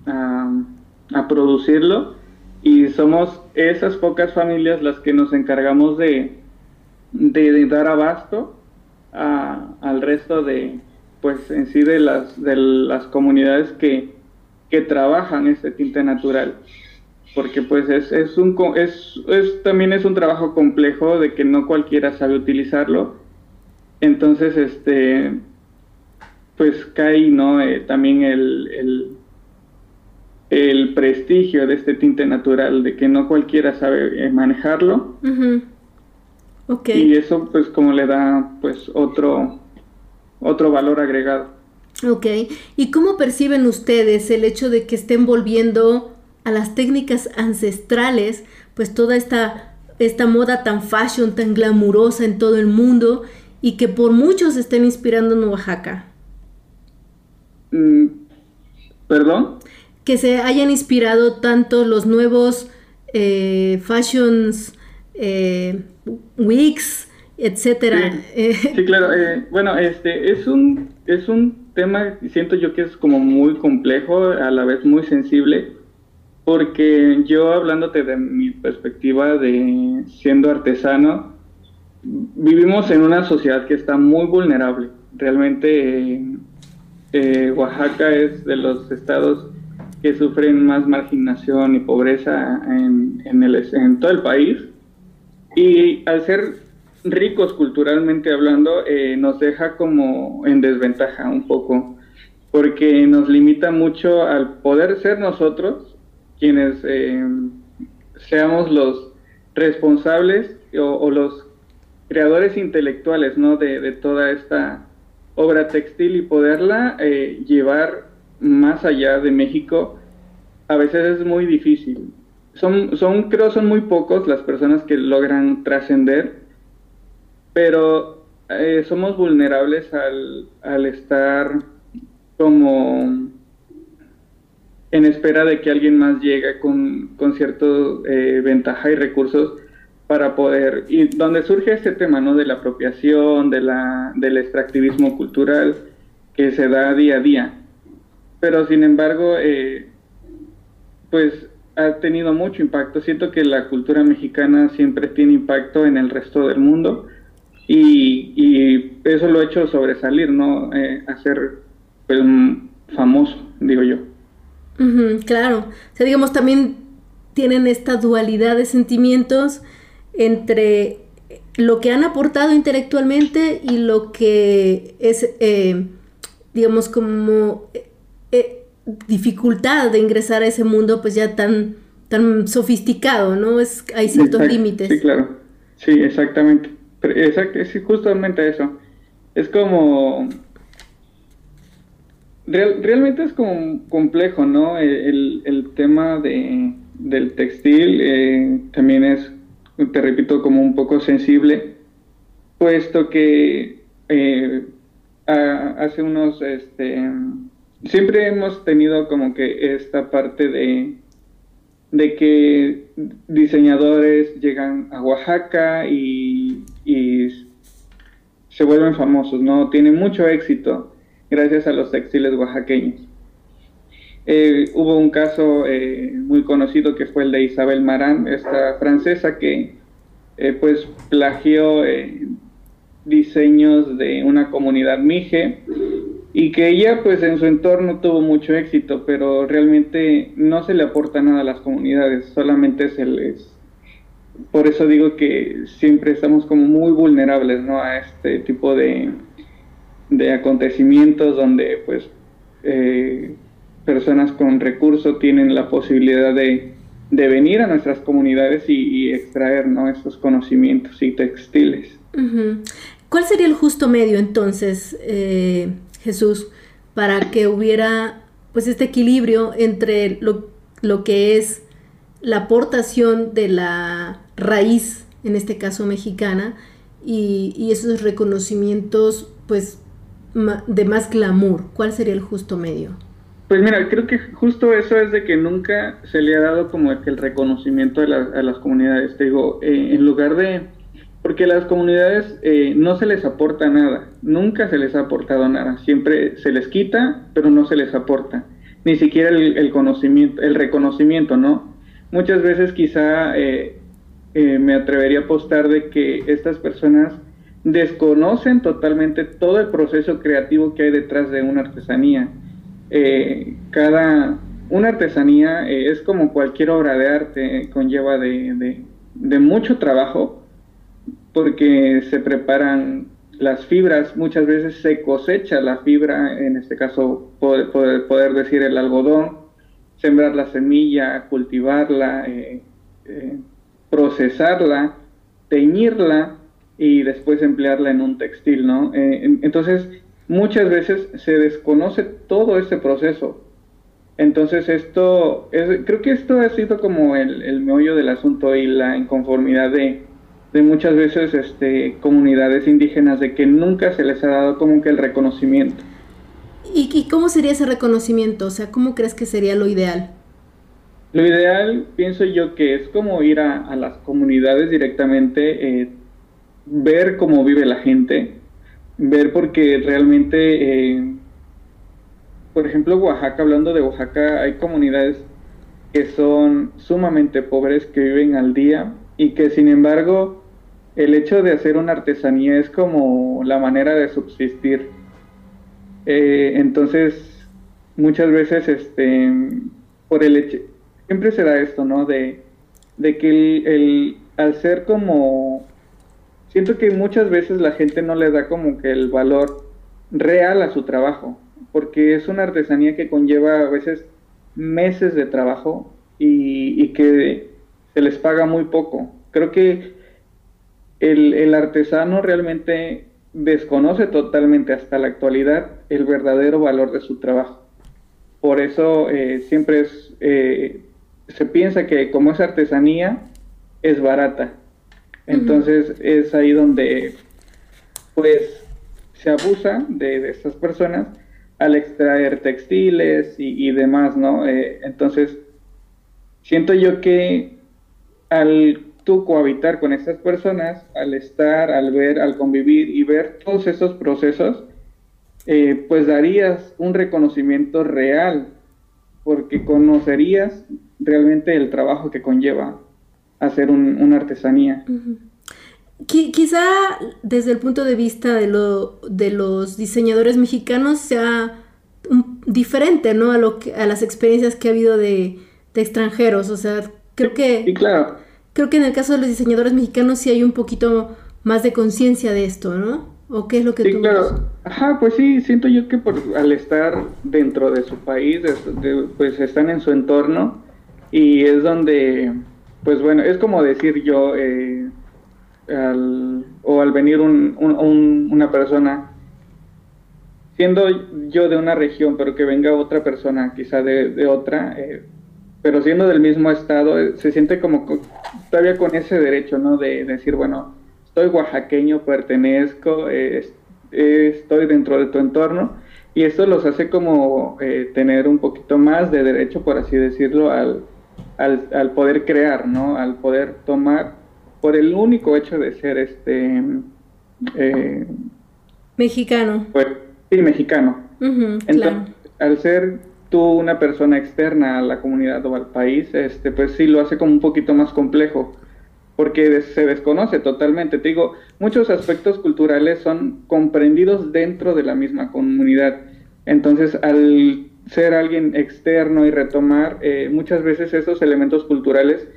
a, producirlo y somos esas pocas familias las que nos encargamos de, de, dar abasto al resto de, pues en sí de las, de las comunidades que, que trabajan este tinte natural porque pues es, es un es, es, también es un trabajo complejo de que no cualquiera sabe utilizarlo entonces este pues cae no eh, también el, el prestigio de este tinte natural, de que no cualquiera sabe eh, manejarlo. Y eso pues como le da pues otro, otro valor agregado. Ok, ¿y cómo perciben ustedes el hecho de que estén volviendo a las técnicas ancestrales, pues toda esta, esta moda tan fashion, tan glamurosa en todo el mundo y que por muchos estén inspirando en Oaxaca? Mm, ¿Perdón? Que se hayan inspirado tanto los nuevos eh, fashions, eh, wigs, etcétera. Sí, claro. Eh, bueno, este es un es un tema siento yo que es como muy complejo a la vez muy sensible porque yo hablándote de mi perspectiva de siendo artesano vivimos en una sociedad que está muy vulnerable. Realmente eh, Oaxaca es de los estados que sufren más marginación y pobreza en, en, el, en todo el país. Y al ser ricos culturalmente hablando, eh, nos deja como en desventaja un poco, porque nos limita mucho al poder ser nosotros quienes eh, seamos los responsables o, los creadores intelectuales ¿no? de, toda esta obra textil y poderla eh, llevar más allá de México, a veces es muy difícil. Son, son, creo, son muy pocos las personas que logran trascender, pero eh, somos vulnerables al, al estar como en espera de que alguien más llegue con, con cierta eh, ventaja y recursos para poder, y donde surge este tema, ¿no? De la apropiación, de la, del extractivismo cultural que se da día a día. Pero sin embargo, eh, pues ha tenido mucho impacto. Siento que la cultura mexicana siempre tiene impacto en el resto del mundo y, y eso lo ha hecho sobresalir, ¿no? Eh, hacer pues, famoso, digo yo claro. O sea, digamos, también tienen esta dualidad de sentimientos entre lo que han aportado intelectualmente y lo que es, eh, digamos, como eh, eh, dificultad de ingresar a ese mundo, pues ya tan, tan sofisticado, ¿no? Es, hay ciertos límites. Sí, claro. Sí, exactamente. Exacto, es justamente eso. Es como realmente es como complejo, ¿no? El, el tema de, del textil eh, también es, te repito, como un poco sensible, puesto que eh, hace unos, este, siempre hemos tenido como que esta parte de, de que diseñadores llegan a Oaxaca y, y se vuelven famosos, ¿no? Tienen mucho éxito gracias a los textiles oaxaqueños. Eh, hubo un caso eh, muy conocido que fue el de Isabel Marán, esta francesa que eh, pues plagió diseños de una comunidad mije y que ella pues en su entorno tuvo mucho éxito, pero realmente no se le aporta nada a las comunidades, solamente se les... Por eso digo que siempre estamos como muy vulnerables ¿no? a este tipo de, de acontecimientos donde pues eh, personas con recursos tienen la posibilidad de, venir a nuestras comunidades y, extraer ¿no? estos conocimientos y textiles. ¿Cuál sería el justo medio entonces, eh, Jesús, para que hubiera pues este equilibrio entre lo, lo que es la aportación de la raíz, en este caso mexicana, y, y esos reconocimientos pues de más glamour? ¿Cuál sería el justo medio? Pues mira, creo que justo eso es de que nunca se le ha dado como el reconocimiento a, las comunidades. Te digo, eh, en lugar de... Porque a las comunidades eh, no se les aporta nada, nunca se les ha aportado nada, siempre se les quita, pero no se les aporta, ni siquiera el, conocimiento, el reconocimiento, ¿no? Muchas veces quizá eh, me atrevería a apostar de que estas personas desconocen totalmente todo el proceso creativo que hay detrás de una artesanía. Eh, cada una artesanía eh, es como cualquier obra de arte, conlleva de, mucho trabajo porque se preparan las fibras, muchas veces se cosecha la fibra, en este caso poder, poder, decir el algodón, sembrar la semilla, cultivarla, eh, eh, procesarla, teñirla y después emplearla en un textil, ¿no? Eh, entonces, muchas veces se desconoce todo ese proceso. Entonces, esto, es, creo que esto ha sido como el, el meollo del asunto y la inconformidad de, de muchas veces este, comunidades indígenas de que nunca se les ha dado como que el reconocimiento. ¿Y, ¿Y, cómo sería ese reconocimiento? O sea, ¿cómo crees que sería lo ideal? Lo ideal, pienso yo, que es como ir a, a las comunidades directamente, eh, ver cómo vive la gente, ver porque realmente, eh, por ejemplo, Oaxaca, hablando de Oaxaca, hay comunidades que son sumamente pobres, que viven al día y que sin embargo el hecho de hacer una artesanía es como la manera de subsistir. Eh, entonces, muchas veces, este, por el hecho, siempre se da esto, ¿no? De, de que el, el, al ser como, siento que muchas veces la gente no le da como que el valor real a su trabajo, porque es una artesanía que conlleva a veces meses de trabajo y, y que se les paga muy poco. Creo que el, el, artesano realmente desconoce totalmente hasta la actualidad el verdadero valor de su trabajo. Por eso eh, siempre es, eh, se piensa que como es artesanía, es barata. Entonces uh -huh. es ahí donde pues se abusa de, de estas personas al extraer textiles y, y demás, ¿no? Eh, entonces, siento yo que al tú cohabitar con estas personas, al estar, al ver, al convivir y ver todos esos procesos, eh, pues darías un reconocimiento real, porque conocerías realmente el trabajo que conlleva hacer un, una artesanía. Uh -huh. Quizá desde el punto de vista de, lo, de los diseñadores mexicanos sea un, diferente, ¿no? A, lo que, a las experiencias que ha habido de, de extranjeros, o sea, creo que... Sí, claro. Creo que en el caso de los diseñadores mexicanos sí hay un poquito más de conciencia de esto, ¿no? ¿O qué es lo que sí, tú claro. ves? Ajá, pues sí, siento yo que por, al estar dentro de su país, de, pues están en su entorno y es donde, pues bueno, es como decir yo, eh, al, o al venir un, un, un, una persona, siendo yo de una región, pero que venga otra persona quizá de, otra, eh, pero siendo del mismo estado, eh, se siente como todavía con ese derecho, ¿no? De, de decir, bueno, soy oaxaqueño, pertenezco, estoy dentro de tu entorno, y esto los hace como eh, tener un poquito más de derecho, por así decirlo, al, al, al, poder crear, ¿no? Al poder tomar, por el único hecho de ser este... Eh, mexicano. Pues, sí, mexicano. Uh -huh, Entonces, claro. al ser tú una persona externa a la comunidad o al país, este, pues sí lo hace como un poquito más complejo, porque se desconoce totalmente. Te digo, muchos aspectos culturales son comprendidos dentro de la misma comunidad. Entonces, al ser alguien externo y retomar, eh, muchas veces esos elementos culturales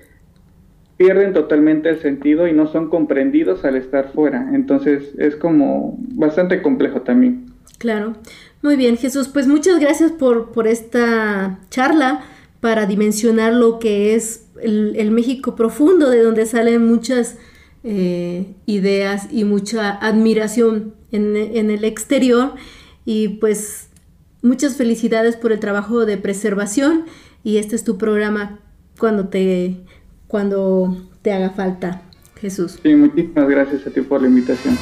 pierden totalmente el sentido y no son comprendidos al estar fuera. Entonces, es como bastante complejo también. Claro. Muy bien, Jesús, pues muchas gracias por, por esta charla para dimensionar lo que es el, el México profundo, de donde salen muchas eh, ideas y mucha admiración en, en, el exterior. Y pues muchas felicidades por el trabajo de preservación y este es tu programa cuando te, cuando te haga falta, Jesús. Sí, muchísimas gracias a ti por la invitación.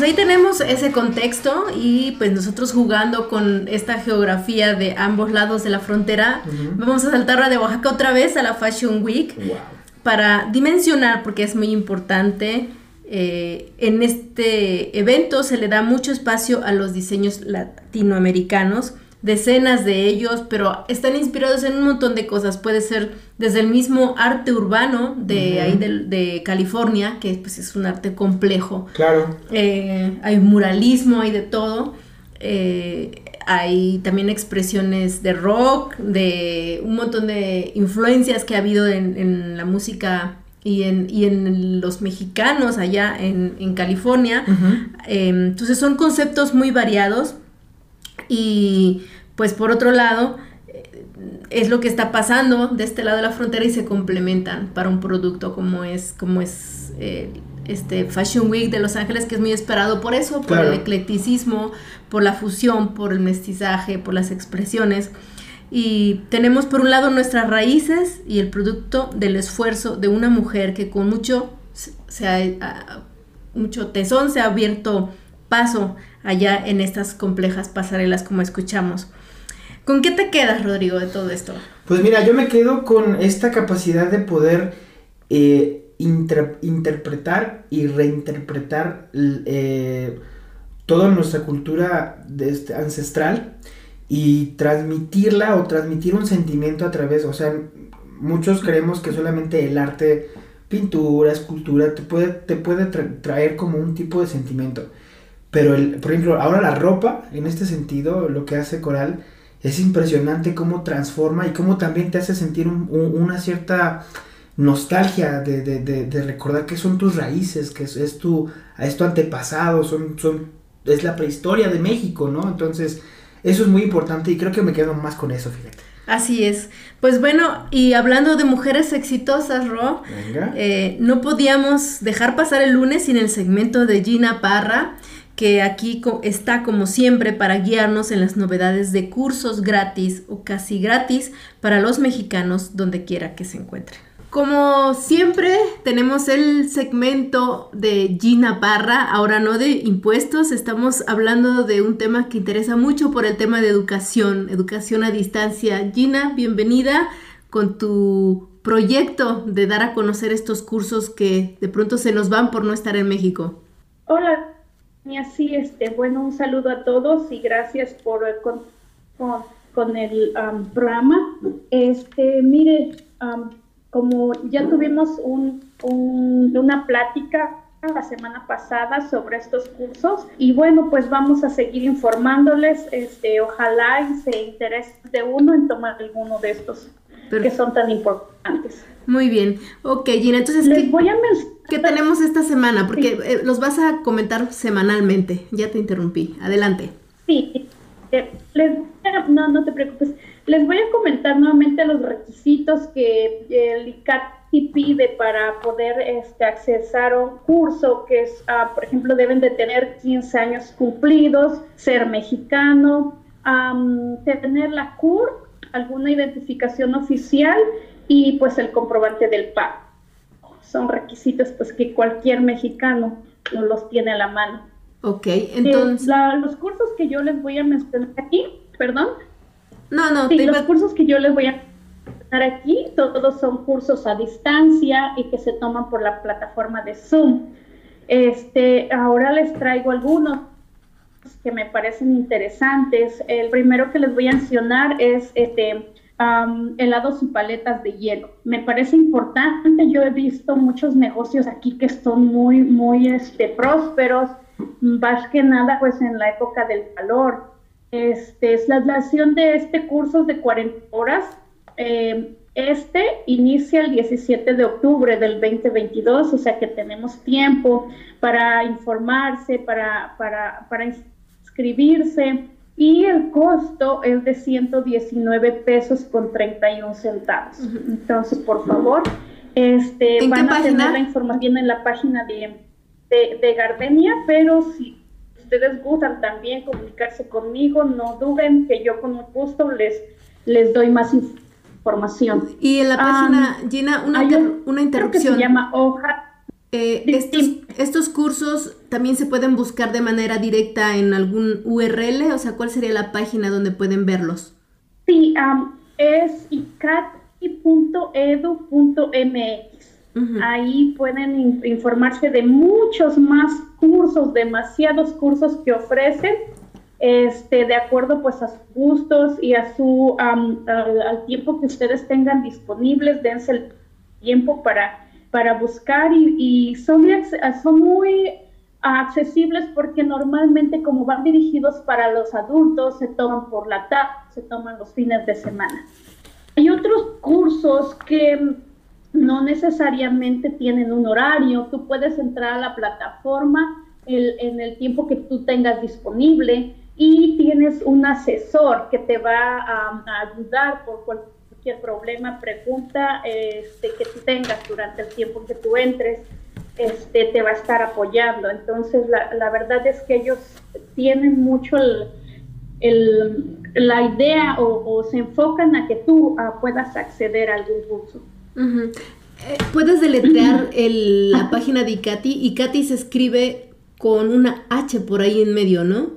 Pues ahí tenemos ese contexto y pues nosotros jugando con esta geografía de ambos lados de la frontera, uh -huh. vamos a saltar de Oaxaca otra vez a la Fashion Week wow. para dimensionar, porque es muy importante. Eh, en este evento se le da mucho espacio a los diseños latinoamericanos, decenas de ellos, pero están inspirados en un montón de cosas. Puede ser desde el mismo arte urbano de uh -huh. ahí de, de, California, que pues es un arte complejo. Claro. Eh, hay muralismo, hay de todo. Eh, hay también expresiones de rock, de un montón de influencias que ha habido en, la música y en, y en, los mexicanos allá en, California. Em, entonces son conceptos muy variados y pues por otro lado eh, es lo que está pasando de este lado de la frontera y se complementan para un producto como es, como es eh, este Fashion Week de Los Ángeles, que es muy esperado por eso, por el eclecticismo, por la fusión, por el mestizaje, por las expresiones. Y tenemos por un lado nuestras raíces y el producto del esfuerzo de una mujer que con mucho, se mucho tesón se ha abierto paso allá en estas complejas pasarelas como escuchamos. ¿Con qué te quedas, Rodrigo, de todo esto? Pues mira, yo me quedo con esta capacidad de poder eh, interpretar y reinterpretar eh, toda nuestra cultura este, ancestral y transmitirla o transmitir un sentimiento a través, o sea, muchos creemos que solamente el arte, pintura, escultura, te puede, te puede traer como un tipo de sentimiento. Pero, el, por ejemplo, ahora la ropa, en este sentido, lo que hace Coral, es impresionante cómo transforma y cómo también te hace sentir una cierta nostalgia de, de, de, recordar que son tus raíces, que es, tu, es tu antepasado, son, son, es la prehistoria de México, ¿no? Entonces, eso es muy importante y creo que me quedo más con eso, fíjate. Así es. Pues bueno, y hablando de mujeres exitosas, Ro, eh, no podíamos dejar pasar el lunes sin el segmento de Gina Parra, que aquí está como siempre para guiarnos en las novedades de cursos gratis o casi gratis para los mexicanos donde quiera que se encuentren. Como siempre, tenemos el segmento de Gina Parra, ahora no de impuestos, estamos hablando de un tema que interesa mucho por el tema de educación, educación a distancia. Gina, bienvenida con tu proyecto de dar a conocer estos cursos que de pronto se nos van por no estar en México. Hola, y así, este, bueno, un saludo a todos y gracias por con, con, el programa. Este, mire, um, como ya tuvimos un, una plática la semana pasada sobre estos cursos y bueno pues vamos a seguir informándoles este ojalá y se interese de uno en tomar alguno de estos que son tan importantes. Muy bien. Ok Gina entonces les voy a ¿qué tenemos esta semana? porque eh, los vas a comentar semanalmente. Ya te interrumpí. Adelante. Sí eh, les, no no te preocupes. Les voy a comentar nuevamente los requisitos que el ICAT pide para poder este, accesar a un curso, que es, ah, por ejemplo, deben de tener 15 años cumplidos, ser mexicano, tener la CUR, alguna identificación oficial y pues el comprobante del pago. Son requisitos pues que cualquier mexicano los tiene a la mano. Ok, entonces... los cursos que yo les voy a mencionar aquí, perdón, no, no. Sí, los cursos que yo les voy a dar aquí, todos son cursos a distancia y que se toman por la plataforma de Zoom. Este, ahora les traigo algunos que me parecen interesantes. El primero que les voy a mencionar es este, helados y paletas de hielo. Me parece importante, yo he visto muchos negocios aquí que son muy, muy este, prósperos, más que nada pues en la época del calor. Este, es la duración de este curso de 40 horas. Eh, este inicia el 17 de octubre del 2022, o sea que tenemos tiempo para informarse, para, para, para inscribirse y el costo es de 119 pesos con 31 centavos. Entonces, por favor, este, van a tener la información en la página de, de, de Gardenia, pero si ustedes gustan también comunicarse conmigo, no duden que yo con gusto les, les doy más información. Y en la página, Gina, una, una interrupción. se llama hoja. Eh, estos, estos, cursos también se pueden buscar de manera directa en algún URL, o sea, ¿cuál sería la página donde pueden verlos? Sí, es icati.edu.mx. Ahí pueden informarse de muchos más cursos, demasiados cursos que ofrecen, este, de acuerdo pues a sus gustos y a su al, tiempo que ustedes tengan disponibles, dense el tiempo para, para buscar y, son, muy accesibles porque normalmente como van dirigidos para los adultos, se toman por la tarde, se toman los fines de semana. Hay otros cursos que no necesariamente tienen un horario, tú puedes entrar a la plataforma en el tiempo que tú tengas disponible y tienes un asesor que te va a, ayudar por cualquier problema, pregunta este, que tú tengas durante el tiempo que tú entres este, te va a estar apoyando. Entonces, la, la verdad es que ellos tienen mucho el, la idea o, se enfocan a que tú ah, puedas acceder a algún curso. Eh, Puedes deletrear el, la página de ICATI. ICATI se escribe con una H por ahí en medio, ¿no?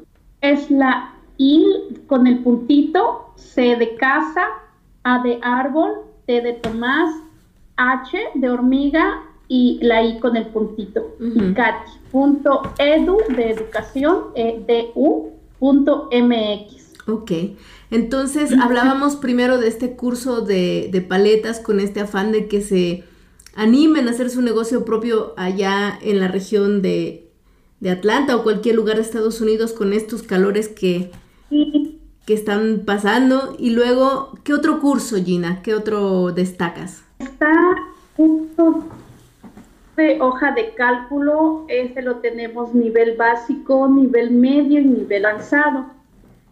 Es la I con el puntito, C de casa, A de árbol, T de Tomás, H de hormiga, y la I con el puntito. Uh punto edu de educación, edu.mx. Ok, entonces hablábamos primero de este curso de, de, paletas con este afán de que se animen a hacer su negocio propio allá en la región de, de Atlanta o cualquier lugar de Estados Unidos con estos calores que, que están pasando. Y luego, ¿qué otro curso, Gina? ¿Qué otro destacas? Está justo de hoja de cálculo, este lo tenemos nivel básico, nivel medio y nivel avanzado.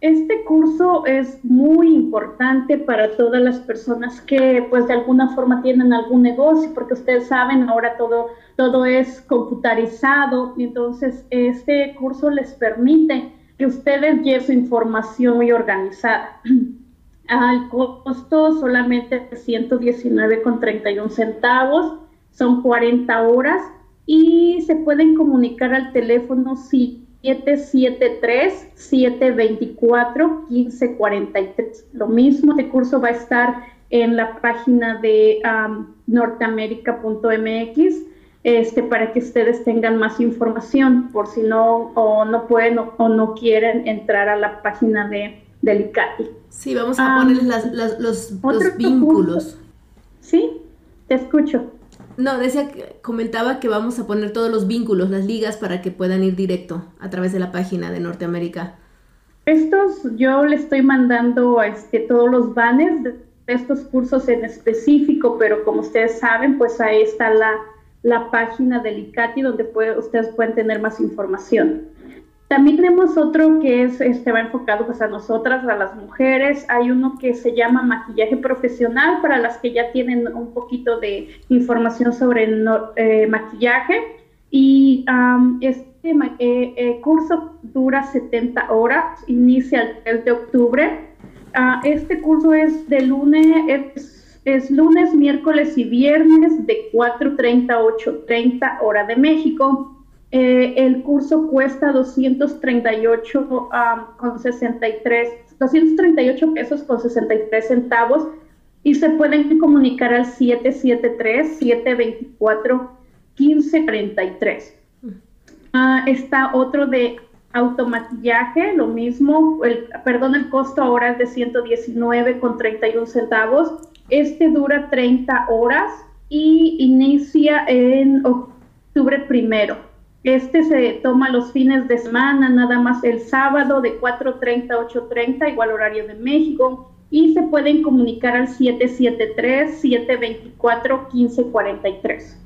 Este curso es muy importante para todas las personas que pues de alguna forma tienen algún negocio, porque ustedes saben, ahora todo, todo es computarizado, entonces este curso les permite que ustedes lleven su información muy organizada. Al costo solamente 119,31 centavos son 40 horas y se pueden comunicar al teléfono 773-724-1543. Lo mismo, este curso va a estar en la página de um, norteamerica.mx este, para que ustedes tengan más información por si no o no pueden o, no quieren entrar a la página de, del ICATI. Sí, vamos a poner los, los vínculos. Sí, te escucho. No, decía, comentaba que vamos a poner todos los vínculos, las ligas, para que puedan ir directo a través de la página de Norteamérica. Estos, yo le estoy mandando este, todos los banners de estos cursos en específico, pero como ustedes saben, pues ahí está la, la página del ICATI donde ustedes pueden tener más información. También tenemos otro que es, este, va enfocado pues, a nosotras, a las mujeres. Hay uno que se llama maquillaje profesional para las que ya tienen un poquito de información sobre el eh, maquillaje. Y este eh, eh, curso dura 70 horas, inicia el 3 de octubre. Ah, este curso es de lunes, es, es lunes, miércoles y viernes de 4.30 a 8.30 hora de México. Eh, el curso cuesta 238 con 63, 238 pesos con 63 centavos y se pueden comunicar al 773-724-1543. Ah, está otro de automatillaje, lo mismo, el, perdón, el costo ahora es de 119 con 31 centavos. Este dura 30 horas y inicia en octubre primero. Este se toma los fines de semana, nada más el sábado de 4.30 a 8.30, igual horario de México, y se pueden comunicar al 773-724-1543.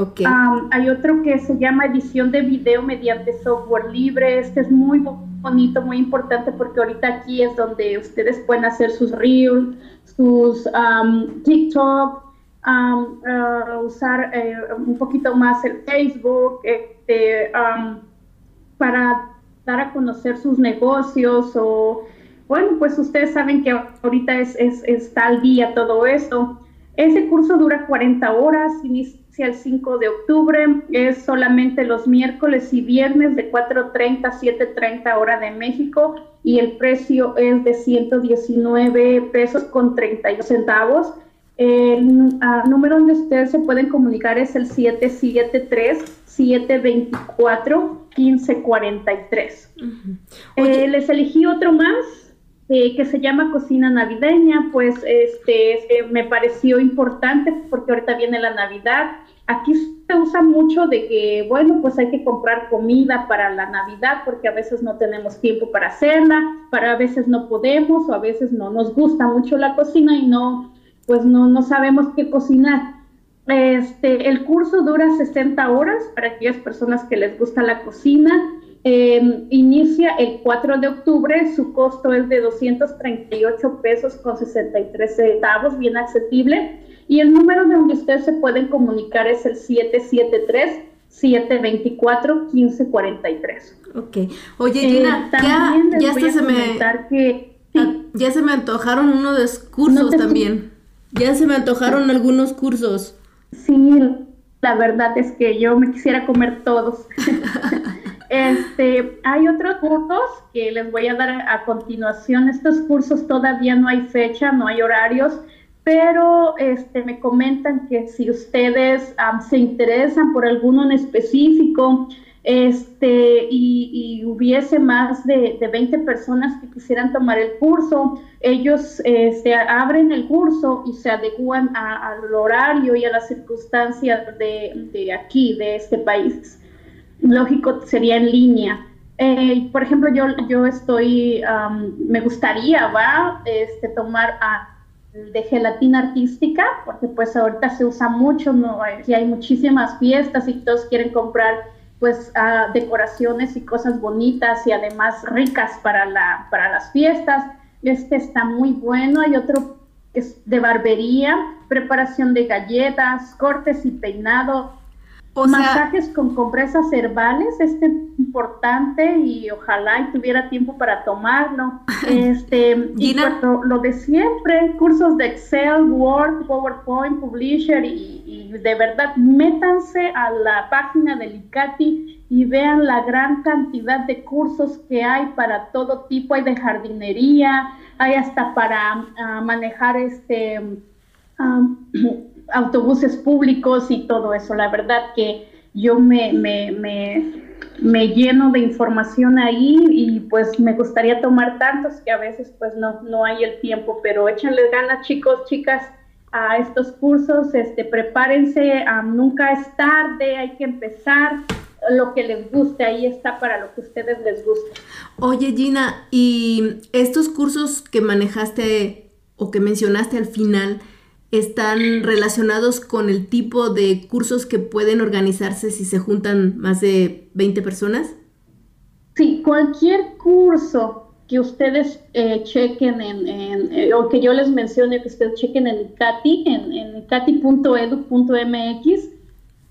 Okay. hay otro que se llama edición de video mediante software libre. Este es muy bonito, muy importante porque ahorita aquí es donde ustedes pueden hacer sus reels, sus TikTok, usar eh, un poquito más el Facebook, este, para dar a conocer sus negocios o, bueno, pues ustedes saben que ahorita es, es, está al día todo esto. Ese curso dura 40 horas, inicia el 5 de octubre, es solamente los miércoles y viernes de 4.30 a 7.30 hora de México y el precio es de 119 pesos con 32 centavos. El ah, número donde ustedes se pueden comunicar es el 773-724-1543. Eh, les elegí otro más eh, que se llama Cocina Navideña, pues este me pareció importante porque ahorita viene la Navidad aquí se usa mucho de que, bueno, pues hay que comprar comida para la Navidad porque a veces no tenemos tiempo para hacerla, para a veces no podemos o a veces no nos gusta mucho la cocina y no, pues no, no sabemos qué cocinar. Este, el curso dura 60 horas para aquellas personas que les gusta la cocina. Em, inicia el 4 de octubre, su costo es de 238 pesos con 63 centavos, bien accesible. Y el número de donde ustedes se pueden comunicar es el 773 724 1543. Ok. Oye, eh, Gina, ya, ya se me que, ah, ya se me antojaron unos cursos también. Ya se me antojaron algunos cursos. Sí, la verdad es que yo me quisiera comer todos. este, hay otros cursos que les voy a dar a continuación. Estos cursos todavía no hay fecha, no hay horarios, pero este, me comentan que si ustedes se interesan por alguno en específico, este, y, hubiese más de, 20 personas que quisieran tomar el curso, ellos este, abren el curso y se adecuan al horario y a las circunstancias de, aquí, de este país. Lógico, sería en línea. Eh, por ejemplo, yo, yo estoy, me gustaría, ¿va? Este, tomar de gelatina artística, porque pues ahorita se usa mucho, y hay muchísimas fiestas y todos quieren comprar pues decoraciones y cosas bonitas y además ricas para, la, para las fiestas. Este está muy bueno. Hay otro que es de barbería, preparación de galletas, cortes y peinado, masajes con compresas herbales, este importante y ojalá y tuviera tiempo para tomarlo. Este, y lo, de siempre, cursos de Excel, Word, PowerPoint, Publisher y, y, de verdad métanse a la página del ICATI y vean la gran cantidad de cursos que hay para todo tipo, hay de jardinería, hay hasta para ah, manejar este autobuses públicos y todo eso. La verdad que yo me, me, me, lleno de información ahí y pues me gustaría tomar tantos que a veces pues no, no hay el tiempo, pero échenle ganas chicos, chicas a estos cursos, este, prepárense, nunca es tarde, hay que empezar lo que les guste, ahí está para lo que ustedes les guste. Oye Gina, ¿y estos cursos que manejaste o que mencionaste al final, están relacionados con el tipo de cursos que pueden organizarse si se juntan más de 20 personas? Sí, cualquier curso que ustedes eh, chequen en, eh, o que yo les mencione que ustedes chequen en CATI, en, en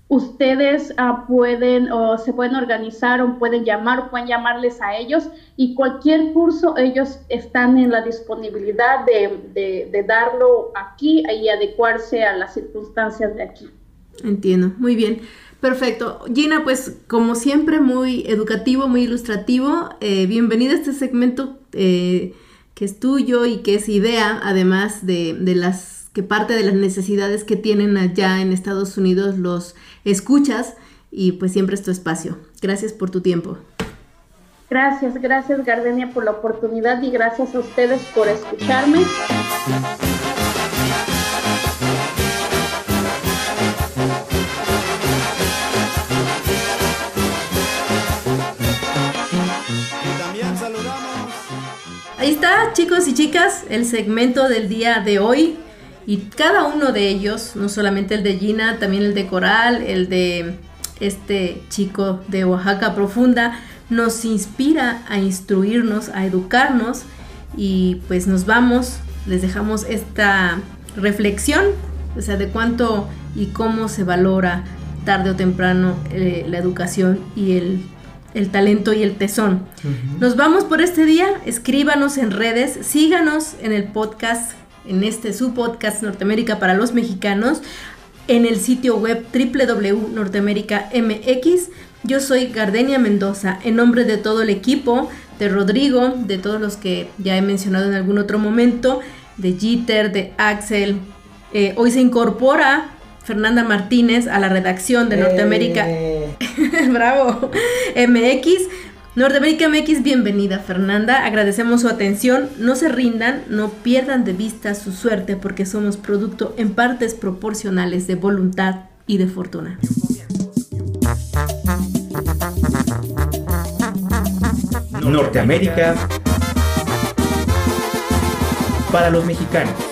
ustedes uh, pueden o se pueden organizar o pueden llamar o pueden llamarles a ellos y cualquier curso ellos están en la disponibilidad de, de, darlo aquí y adecuarse a las circunstancias de aquí. Entiendo, muy bien. Perfecto. Gina, pues como siempre, muy educativo, muy ilustrativo. Eh, bienvenida a este segmento eh, que es tuyo y que es idea, además de, de las que parte de las necesidades que tienen allá en Estados Unidos los escuchas y pues siempre es tu espacio. Gracias por tu tiempo. Gracias, gracias Gardenia por la oportunidad y gracias a ustedes por escucharme. Ahí está, chicos y chicas, el segmento del día de hoy. Y cada uno de ellos, no solamente el de Gina, también el de Coral, el de este chico de Oaxaca Profunda, nos inspira a instruirnos, a educarnos y pues nos vamos, les dejamos esta reflexión, o sea, de cuánto y cómo se valora tarde o temprano eh, la educación y el, talento y el tesón. Nos vamos por este día, escríbanos en redes, síganos en el podcast en este su podcast Norteamérica para los mexicanos en el sitio web www.norteamerica.mx. Yo soy Gardenia Mendoza, en nombre de todo el equipo, de Rodrigo, de todos los que ya he mencionado en algún otro momento, de Jeter, de Axel. Eh, hoy se incorpora Fernanda Martínez a la redacción de Norteamérica. Eh. Bravo. MX. Norteamérica MX, bienvenida Fernanda, agradecemos su atención, no se rindan, no pierdan de vista su suerte porque somos producto en partes proporcionales de voluntad y de fortuna. Norteamérica para los mexicanos.